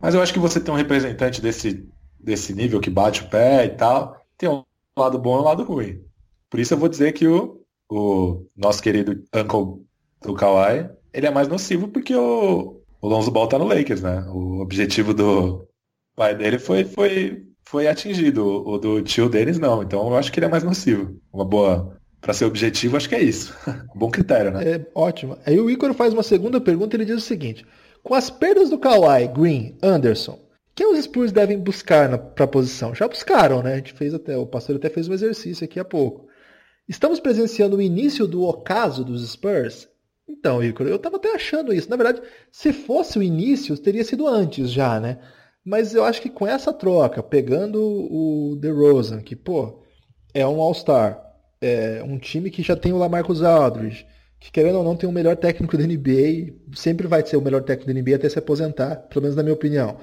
Mas eu acho que você tem um representante desse, desse nível que bate o pé e tal. Tem um lado bom e um lado ruim. Por isso eu vou dizer que o, o nosso querido uncle do Kawhi ele é mais nocivo porque o, o Lonzo Ball tá no Lakers, né? O objetivo do pai dele foi, foi, foi atingido, o do tio deles não. Então eu acho que ele é mais nocivo. Uma boa. Para ser objetivo, acho que é isso. um bom critério, né? É ótimo. Aí o Ícaro faz uma segunda pergunta ele diz o seguinte: com as perdas do Kawhi, Green, Anderson, quem os Spurs devem buscar para a posição? Já buscaram, né? A gente fez até, o pastor até fez um exercício aqui há pouco. Estamos presenciando o início do ocaso dos Spurs? Então, Ícaro, eu estava até achando isso. Na verdade, se fosse o início, teria sido antes já, né? Mas eu acho que com essa troca, pegando o DeRozan, que, pô, é um All-Star, é um time que já tem o Lamarcus Aldridge, que querendo ou não tem o melhor técnico da NBA, sempre vai ser o melhor técnico da NBA até se aposentar, pelo menos na minha opinião.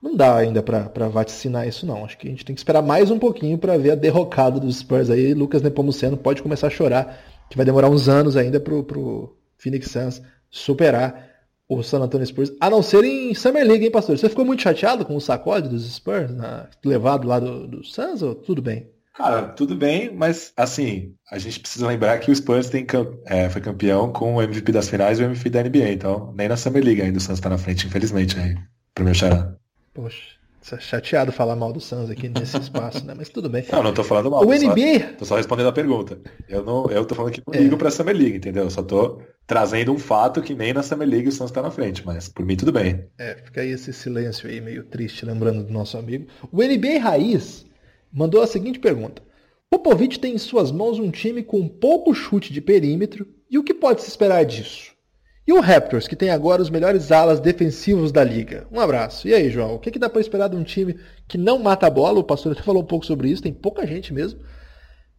Não dá ainda para vaticinar isso não. Acho que a gente tem que esperar mais um pouquinho para ver a derrocada dos Spurs aí. Lucas Nepomuceno pode começar a chorar, que vai demorar uns anos ainda pro, pro Phoenix Suns superar o San Antonio Spurs, a não ser em Summer League, hein, pastor? Você ficou muito chateado com o sacode dos Spurs, né? levado lá do, do Suns, ou tudo bem? Cara, tudo bem, mas assim, a gente precisa lembrar que o Spurs tem, é, foi campeão com o MVP das finais e o MVP da NBA, então nem na Summer League ainda o Suns tá na frente, infelizmente, aí, pro meu xará. Poxa. Chateado falar mal do Suns aqui nesse espaço, né? Mas tudo bem. Não, não tô falando mal. O tô NBA. Só, tô só respondendo a pergunta. Eu não, eu tô falando que não ligo é. pra Summer League, entendeu? Eu só tô trazendo um fato que nem na Summer League o Suns tá na frente, mas por mim tudo bem. É, fica aí esse silêncio aí meio triste, lembrando do nosso amigo. O NBA Raiz mandou a seguinte pergunta: Popovich tem em suas mãos um time com pouco chute de perímetro e o que pode se esperar disso? E o Raptors, que tem agora os melhores alas defensivos da liga. Um abraço. E aí, João, o que, que dá para esperar de um time que não mata a bola? O pastor até falou um pouco sobre isso, tem pouca gente mesmo.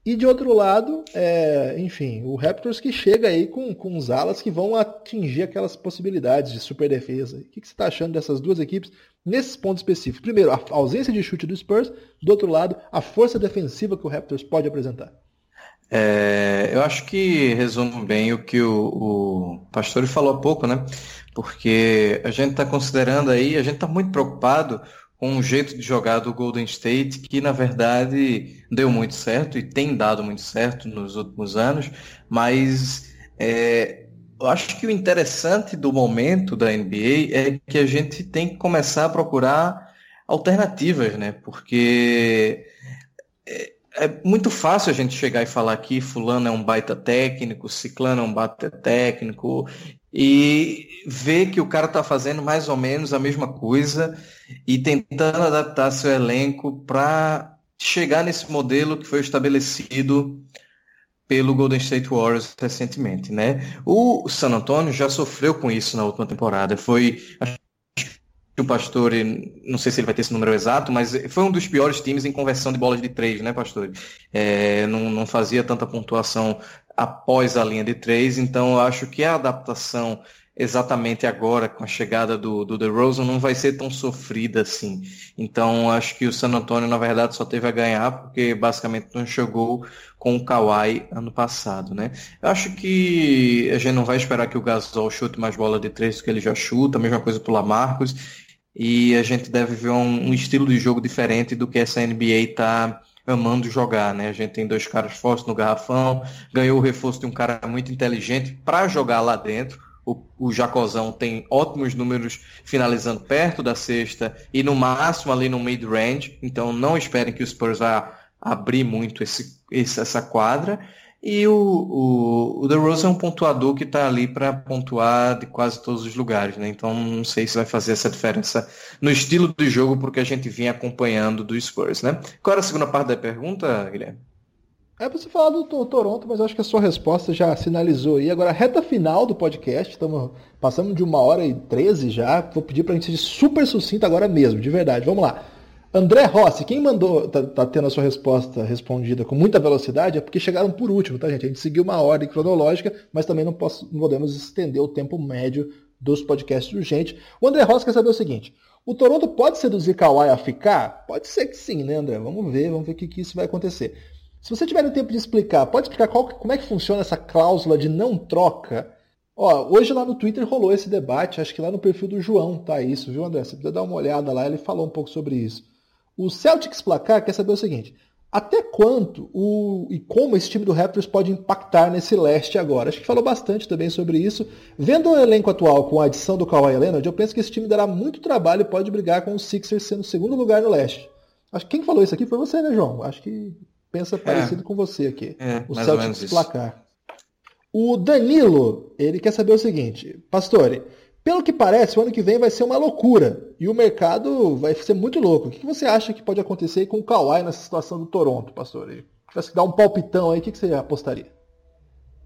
E de outro lado, é, enfim, o Raptors que chega aí com, com os alas que vão atingir aquelas possibilidades de super defesa. O que, que você está achando dessas duas equipes nesses pontos específicos? Primeiro, a ausência de chute do Spurs, do outro lado, a força defensiva que o Raptors pode apresentar. É, eu acho que resume bem o que o, o pastor falou há pouco, né? Porque a gente está considerando aí, a gente está muito preocupado com o jeito de jogar do Golden State, que na verdade deu muito certo e tem dado muito certo nos últimos anos, mas é, eu acho que o interessante do momento da NBA é que a gente tem que começar a procurar alternativas, né? Porque é, muito fácil a gente chegar e falar que fulano é um baita técnico, ciclano é um baita técnico, e ver que o cara está fazendo mais ou menos a mesma coisa e tentando adaptar seu elenco para chegar nesse modelo que foi estabelecido pelo Golden State Warriors recentemente, né? O San Antonio já sofreu com isso na última temporada. Foi o Pastore, não sei se ele vai ter esse número exato, mas foi um dos piores times em conversão de bolas de três, né, Pastore? É, não, não fazia tanta pontuação após a linha de três, então eu acho que a adaptação exatamente agora com a chegada do, do DeRozan não vai ser tão sofrida assim. Então acho que o San Antonio na verdade só teve a ganhar porque basicamente não chegou com o Kawhi ano passado, né? Eu acho que a gente não vai esperar que o Gasol chute mais bola de três do que ele já chuta, a mesma coisa para o Lamarcus e a gente deve ver um, um estilo de jogo diferente do que essa NBA está amando jogar, né? A gente tem dois caras fortes no garrafão, ganhou o reforço de um cara muito inteligente para jogar lá dentro. O, o Jacozão tem ótimos números finalizando perto da cesta e no máximo ali no mid-range, então não esperem que o Spurs vá abrir muito esse essa quadra. E o, o, o é um pontuador que está ali para pontuar de quase todos os lugares, né? Então não sei se vai fazer essa diferença no estilo do jogo porque a gente vinha acompanhando do Spurs, né? Qual era a segunda parte da pergunta, Guilherme? É para você falar do, do Toronto, mas acho que a sua resposta já sinalizou aí. Agora, reta final do podcast, estamos passamos de uma hora e treze já. Vou pedir para a gente ser super sucinto agora mesmo, de verdade. Vamos lá. André Rossi, quem mandou, tá, tá, tendo a sua resposta respondida com muita velocidade, é porque chegaram por último, tá, gente? A gente seguiu uma ordem cronológica, mas também não, posso, não podemos estender o tempo médio dos podcasts urgentes. O André Rossi quer saber o seguinte: o Toronto pode seduzir Kawhi a ficar? Pode ser que sim, né, André? Vamos ver, vamos ver o que, que isso vai acontecer. Se você tiver tempo de explicar, pode explicar qual, como é que funciona essa cláusula de não troca? Ó, hoje lá no Twitter rolou esse debate, acho que lá no perfil do João tá isso, viu, André? Você precisa dar uma olhada lá, ele falou um pouco sobre isso. O Celtics Placar quer saber o seguinte: até quanto o, e como esse time do Raptors pode impactar nesse leste agora? Acho que falou bastante também sobre isso. Vendo o elenco atual com a adição do Kawhi Leonard, eu penso que esse time dará muito trabalho e pode brigar com o Sixers sendo o segundo lugar no leste. Acho que quem falou isso aqui foi você, né, João? Acho que pensa é. parecido com você aqui. É, o Celtics Placar. O Danilo, ele quer saber o seguinte, Pastore, pelo que parece, o ano que vem vai ser uma loucura e o mercado vai ser muito louco. O que você acha que pode acontecer com o Kawhi nessa situação do Toronto, pastor? Se tivesse que dar um palpitão aí, o que você apostaria?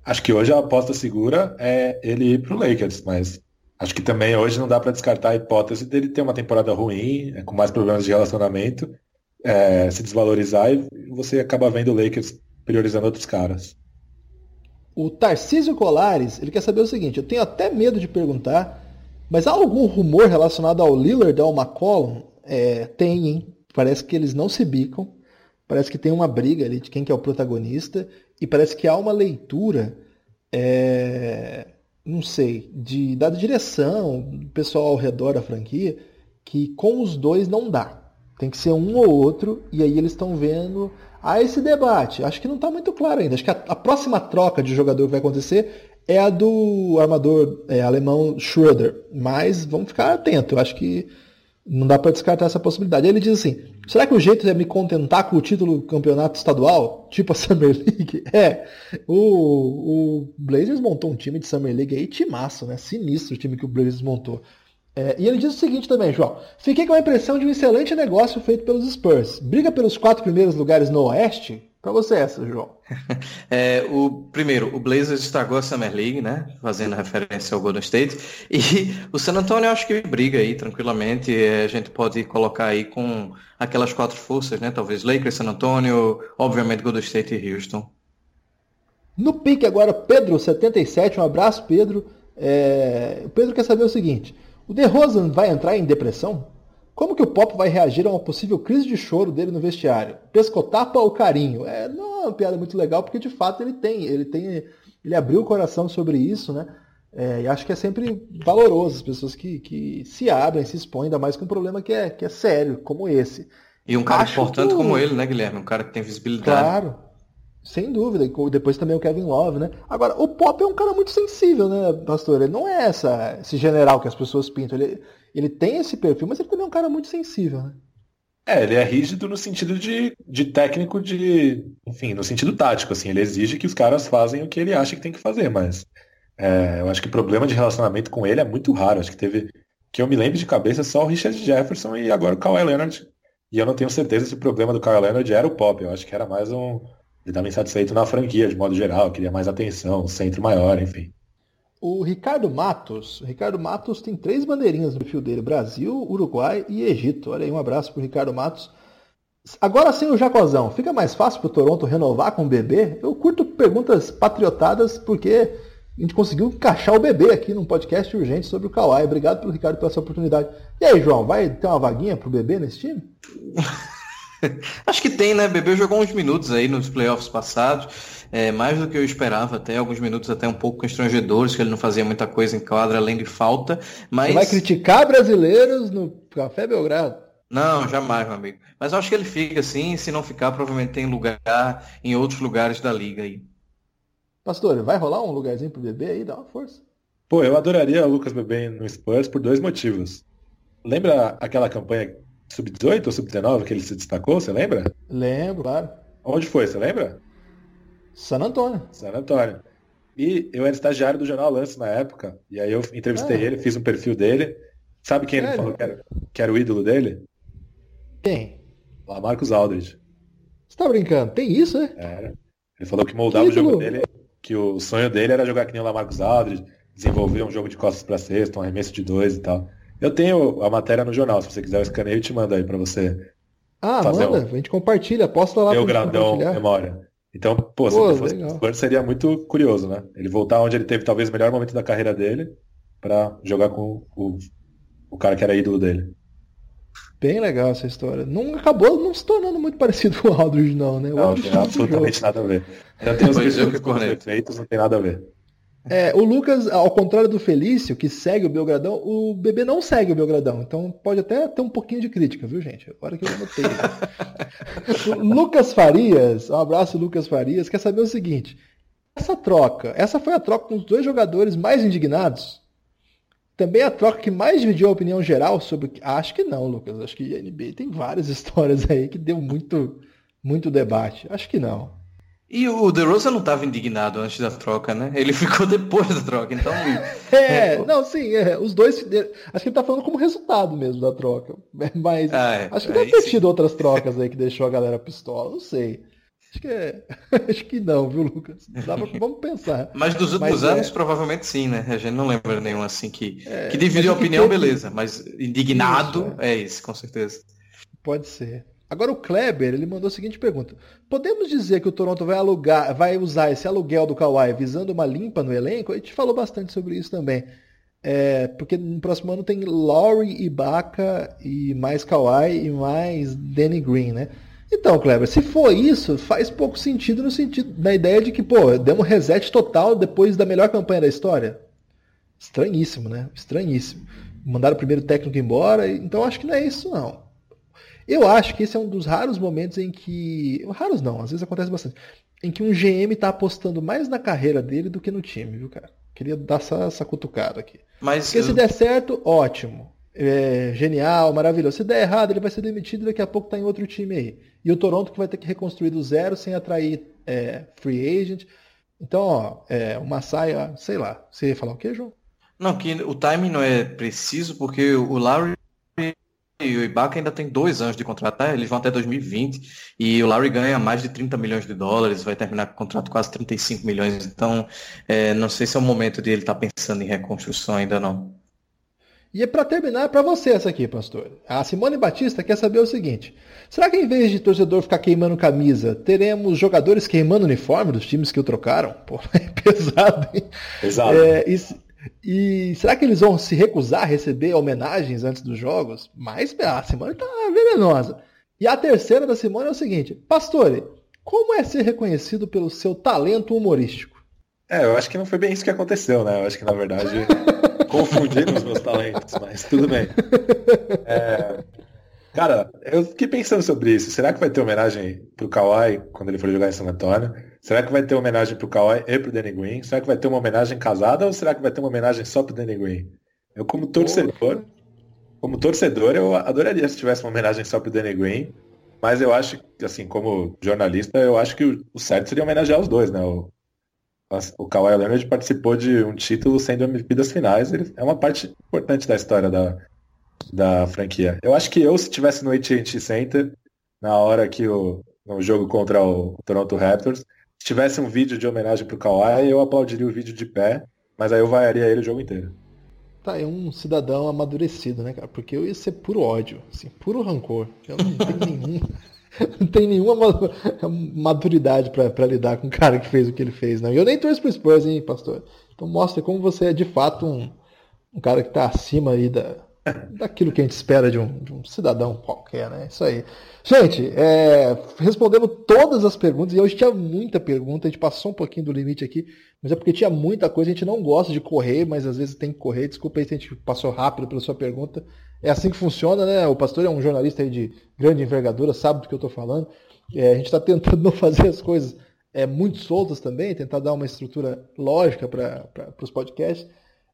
Acho que hoje a aposta segura é ele ir para o Lakers, mas acho que também hoje não dá para descartar a hipótese dele ter uma temporada ruim, é, com mais problemas de relacionamento, é, se desvalorizar e você acaba vendo o Lakers priorizando outros caras. O Tarcísio Colares, ele quer saber o seguinte, eu tenho até medo de perguntar, mas há algum rumor relacionado ao Lillard, ao McCollum? É, tem, hein? Parece que eles não se bicam. Parece que tem uma briga ali de quem que é o protagonista. E parece que há uma leitura, é, não sei, de, da direção, do pessoal ao redor da franquia, que com os dois não dá. Tem que ser um ou outro. E aí eles estão vendo Há esse debate. Acho que não está muito claro ainda. Acho que a, a, próxima troca de jogador que vai acontecer é a do armador é, alemão Schroeder. Mas vamos ficar atento. Eu acho que não dá para descartar essa possibilidade. Ele diz assim: será que o jeito é me contentar com o título do campeonato estadual? Tipo a Summer League? É. O, o Blazers montou um time de Summer League aí, timaço, né? Sinistro o time que o Blazers montou. É, e ele diz o seguinte também, João. Fiquei com a impressão de um excelente negócio feito pelos Spurs. Briga pelos quatro primeiros lugares no Oeste? Para você essa, João. É, o primeiro, o Blazers estragou a Summer League, né? Fazendo referência ao Golden State. E o San Antonio acho que briga aí tranquilamente. É, a gente pode colocar aí com aquelas quatro forças, né? Talvez Lakers, San Antonio, obviamente Golden State e Houston. No pique agora, Pedro 77. Um abraço, Pedro. É... O Pedro quer saber o seguinte. O DeRozan vai entrar em depressão? Como que o Pop vai reagir a uma possível crise de choro dele no vestiário? Pescotapa ou carinho? É, não é uma piada muito legal, porque de fato ele tem, ele tem, ele abriu o coração sobre isso, né? É, e acho que é sempre valoroso as pessoas que, que se abrem, se expõem, ainda mais com um problema que é, que é sério, como esse. E um cara acho importante que... como ele, né, Guilherme? Um cara que tem visibilidade. Claro, sem dúvida. E depois também o Kevin Love, né? Agora, o Pop é um cara muito sensível, né, pastor? Ele não é essa, esse general que as pessoas pintam. Ele, ele tem esse perfil, mas ele também é um cara muito sensível, né? É, ele é rígido no sentido de, de técnico de. Enfim, no sentido tático, assim. Ele exige que os caras fazem o que ele acha que tem que fazer, mas. É, eu acho que o problema de relacionamento com ele é muito raro. Acho que teve. Que eu me lembro de cabeça só o Richard Jefferson e agora o Kawhi Leonard. E eu não tenho certeza se o problema do Kawhi Leonard era o Pop. Eu acho que era mais um Ele estava insatisfeito na franquia, de modo geral, queria mais atenção, um centro maior, enfim. O Ricardo Matos, o Ricardo Matos tem três bandeirinhas no perfil dele: Brasil, Uruguai e Egito. Olha aí, um abraço pro Ricardo Matos. Agora sim o Jacozão, fica mais fácil pro Toronto renovar com o bebê? Eu curto perguntas patriotadas porque a gente conseguiu encaixar o bebê aqui num podcast urgente sobre o Kawhi. Obrigado pelo Ricardo pela sua oportunidade. E aí, João, vai ter uma vaguinha pro bebê nesse time? Acho que tem, né? Bebê jogou uns minutos aí nos playoffs passados, é, mais do que eu esperava, até alguns minutos até um pouco constrangedores, que ele não fazia muita coisa em quadra além de falta. Mas... Você vai criticar brasileiros no Café Belgrado? Não, jamais, meu amigo. Mas eu acho que ele fica assim, se não ficar, provavelmente tem lugar em outros lugares da liga aí. Pastor, vai rolar um lugarzinho pro bebê aí? Dá uma força. Pô, eu adoraria o Lucas Bebê no Spurs por dois motivos. Lembra aquela campanha sub-18 ou sub-19 que ele se destacou, você lembra? Lembro, claro. Onde foi, você lembra? San Antônio. San Antônio. E eu era estagiário do Jornal Lance na época, e aí eu entrevistei é. ele, fiz um perfil dele. Sabe quem Sério? ele falou que era, que era o ídolo dele? Quem? Lá Marcos Aldridge. Você tá brincando? Tem isso, né? Era. Ele falou que moldava que o jogo dele que o sonho dele era jogar que nem o Lamarcus Aldridge, desenvolver um jogo de costas para cesta, um arremesso de dois e tal. Eu tenho a matéria no jornal, se você quiser eu escaneio e te mando aí para você. Ah, manda, um... a gente compartilha, posta lá Meu grandão memória. Então, pô, se ele fosse legal. seria muito curioso, né? Ele voltar onde ele teve talvez o melhor momento da carreira dele para jogar com o, o cara que era ídolo dele. Bem legal essa história. Não acabou não se tornando muito parecido com o Aldridge, não, né? O não, tem absolutamente nada a ver. Eu tenho os efeitos, não tem nada a ver. É, o Lucas, ao contrário do Felício, que segue o Belgradão, o bebê não segue o Belgradão. Então pode até ter um pouquinho de crítica, viu, gente? Agora que eu notei. Lucas Farias, um abraço, Lucas Farias, quer saber o seguinte: essa troca, essa foi a troca com os dois jogadores mais indignados também a troca que mais dividiu a opinião geral sobre. Acho que não, Lucas. Acho que a NBA tem várias histórias aí que deu muito, muito debate. Acho que não. E o DeRozan não estava indignado antes da troca, né? Ele ficou depois da troca, então... é, é, não, sim, é, os dois... Acho que ele está falando como resultado mesmo da troca. Mas ah, é, acho que deve ter tido outras trocas aí que deixou a galera pistola, não sei. Acho que, é... Acho que não, viu, Lucas? Pra... Vamos pensar. Mas dos últimos mas, é anos, é... provavelmente sim, né? A gente não lembra nenhum assim que, é... que dividiu a opinião, beleza. Mas indignado Isso, é. é esse, com certeza. Pode ser. Agora o Kleber, ele mandou a seguinte pergunta. Podemos dizer que o Toronto vai alugar, vai usar esse aluguel do Kawhi visando uma limpa no elenco? A gente falou bastante sobre isso também. É, porque no próximo ano tem Laurie, Ibaka e mais Kawhi e mais Danny Green, né? Então, Kleber, se for isso, faz pouco sentido no sentido na ideia de que, pô, demos um reset total depois da melhor campanha da história. Estranhíssimo, né? Estranhíssimo. Mandaram o primeiro técnico embora, então acho que não é isso, não. Eu acho que esse é um dos raros momentos em que. Raros não, às vezes acontece bastante. Em que um GM tá apostando mais na carreira dele do que no time, viu, cara? Queria dar essa, essa cutucada aqui. Mas Porque eu... se der certo, ótimo é, genial, maravilhoso. Se der errado, ele vai ser demitido e daqui a pouco está em outro time aí. E o Toronto que vai ter que reconstruir do zero sem atrair é, free agent. Então, ó, é, uma saia, sei lá. Você ia falar o quê, João? Não, que o timing não é preciso porque o Larry e o Ibaka ainda tem dois anos de contrato, tá? eles vão até 2020 e o Larry ganha mais de 30 milhões de dólares, vai terminar com o contrato quase 35 milhões, então é, não sei se é o momento de ele estar tá pensando em reconstrução ainda não. E é para terminar, é para você essa aqui, pastor. A Simone Batista quer saber o seguinte: será que em vez de torcedor ficar queimando camisa, teremos jogadores queimando uniforme dos times que o trocaram? Pô, é pesado, hein? Pesado. É, e, e, será que eles vão se recusar a receber homenagens antes dos jogos? Mas a Simone tá venenosa. E a terceira da Simone é o seguinte: Pastore, como é ser reconhecido pelo seu talento humorístico? É, eu acho que não foi bem isso que aconteceu, né? Eu acho que na verdade confundindo os meus talentos, mas tudo bem. É, cara, eu fiquei pensando sobre isso. Será que vai ter homenagem pro Kawhi quando ele for jogar em San Antonio? Será que vai ter homenagem pro Kawhi e pro Danny Green? Será que vai ter uma homenagem casada ou será que vai ter uma homenagem só pro Danny Green? Eu, como torcedor, como torcedor, eu adoraria se tivesse uma homenagem só pro Danny Green. Mas eu acho que, assim, como jornalista, eu acho que o certo seria homenagear os dois, né? O, o Kawhi Leonard participou de um título sendo MVP das finais. Ele é uma parte importante da história da, da franquia. Eu acho que eu, se tivesse no AT&T Center, na hora que o no jogo contra o Toronto Raptors. Se tivesse um vídeo de homenagem pro Kawhi, eu aplaudiria o vídeo de pé, mas aí eu vaiaria ele o jogo inteiro. Tá, é um cidadão amadurecido, né, cara? Porque eu ia ser puro ódio, assim, puro rancor. Eu não tenho nenhum. Não tem nenhuma maturidade para lidar com o cara que fez o que ele fez, não. E eu nem torço pro Spurs, hein, pastor? Então mostra como você é de fato um, um cara que está acima aí da, daquilo que a gente espera de um, de um cidadão qualquer, né? Isso aí. Gente, é, respondemos todas as perguntas, e hoje tinha muita pergunta, a gente passou um pouquinho do limite aqui, mas é porque tinha muita coisa, a gente não gosta de correr, mas às vezes tem que correr. Desculpa aí se a gente passou rápido pela sua pergunta. É assim que funciona, né? O pastor é um jornalista de grande envergadura, sabe do que eu estou falando. É, a gente está tentando não fazer as coisas é, muito soltas também, tentar dar uma estrutura lógica para os podcasts.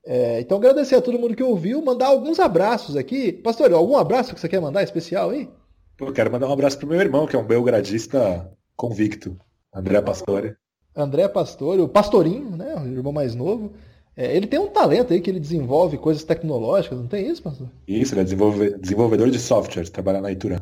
É, então agradecer a todo mundo que ouviu, mandar alguns abraços aqui. Pastor, algum abraço que você quer mandar especial aí? Pô, quero mandar um abraço pro meu irmão, que é um belgradista convicto, André Pastore. André Pastore, o Pastorinho, né? O irmão mais novo. É, ele tem um talento aí que ele desenvolve coisas tecnológicas, não tem isso, pastor? Isso, ele é desenvolve, desenvolvedor de software, trabalha na Ituran.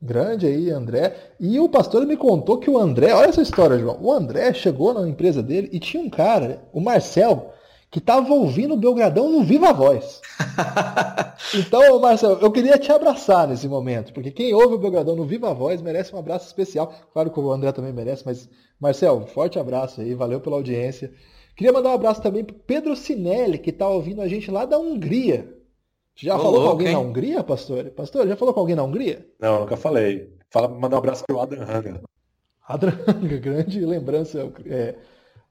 Grande aí, André. E o pastor me contou que o André, olha essa história, João. O André chegou na empresa dele e tinha um cara, o Marcel, que estava ouvindo o Belgradão no Viva Voz. então, Marcelo, eu queria te abraçar nesse momento, porque quem ouve o Belgradão no Viva Voz merece um abraço especial. Claro que o André também merece, mas, Marcelo, forte abraço aí, valeu pela audiência. Queria mandar um abraço também para Pedro Sinelli, que está ouvindo a gente lá da Hungria. Já Ô, falou louco, com alguém hein? na Hungria, pastor? Pastor, já falou com alguém na Hungria? Não, nunca falei. Fala, mandar um abraço para o Adam Hanga. Adam Hanga, grande lembrança. É,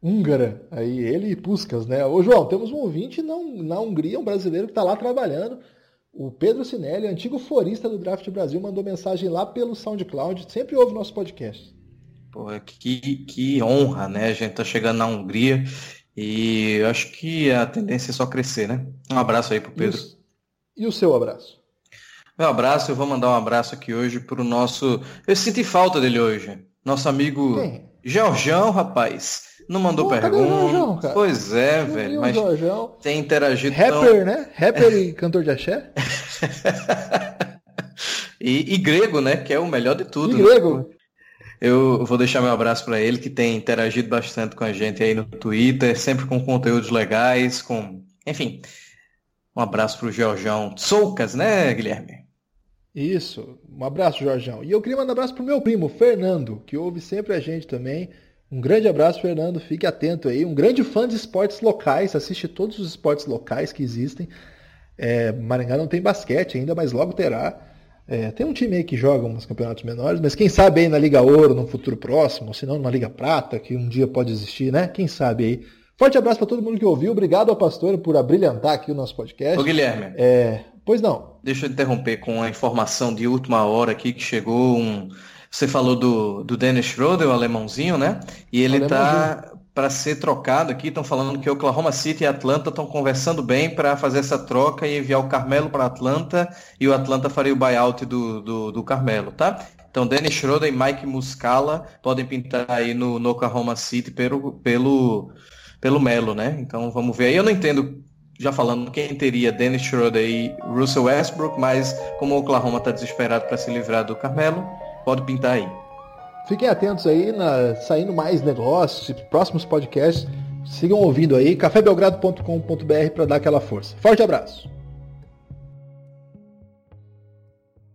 húngara, aí ele e Puskas, né? Ô João, temos um ouvinte na, na Hungria, um brasileiro que está lá trabalhando. O Pedro Sinelli, antigo forista do Draft Brasil, mandou mensagem lá pelo SoundCloud, sempre ouve nosso podcast. Porra, que, que honra, né? A gente tá chegando na Hungria e acho que a tendência é só crescer, né? Um abraço aí pro Pedro. E o, e o seu abraço? Meu abraço, eu vou mandar um abraço aqui hoje pro nosso. Eu senti falta dele hoje. Nosso amigo Quem? Georgião, rapaz. Não mandou Pô, pergunta. Pois é, não velho. Mas Jorjão. tem interagido. Rapper, tão... né? Rapper e cantor de axé. e, e, grego, né? Que é o melhor de tudo. E grego. Né? Eu vou deixar meu abraço para ele, que tem interagido bastante com a gente aí no Twitter, sempre com conteúdos legais, com. Enfim. Um abraço pro Georgião Soucas, né, Guilherme? Isso. Um abraço, Jorjão. E eu queria mandar um abraço pro meu primo, Fernando, que ouve sempre a gente também. Um grande abraço, Fernando. Fique atento aí. Um grande fã de esportes locais. Assiste todos os esportes locais que existem. É, Maringá não tem basquete ainda, mas logo terá. É, tem um time aí que joga uns campeonatos menores, mas quem sabe aí na Liga Ouro no futuro próximo, ou se não numa Liga Prata, que um dia pode existir, né? Quem sabe aí. Forte abraço para todo mundo que ouviu. Obrigado ao pastor por abrilhantar aqui o nosso podcast. Ô, Guilherme. É, pois não. Deixa eu interromper com a informação de última hora aqui que chegou um você falou do, do Dennis Schroeder, o alemãozinho, né? E ele está para ser trocado aqui. Estão falando que Oklahoma City e Atlanta estão conversando bem para fazer essa troca e enviar o Carmelo para Atlanta e o Atlanta faria o buyout do, do, do Carmelo, tá? Então, Dennis Schroeder e Mike Muscala podem pintar aí no, no Oklahoma City pelo, pelo, pelo Melo, né? Então, vamos ver aí. Eu não entendo já falando quem teria Dennis Schroeder e Russell Westbrook, mas como o Oklahoma está desesperado para se livrar do Carmelo, pode pintar aí. Fiquem atentos aí, na, saindo mais negócios, próximos podcasts. Sigam ouvindo aí, cafébelgrado.com.br para dar aquela força. Forte abraço!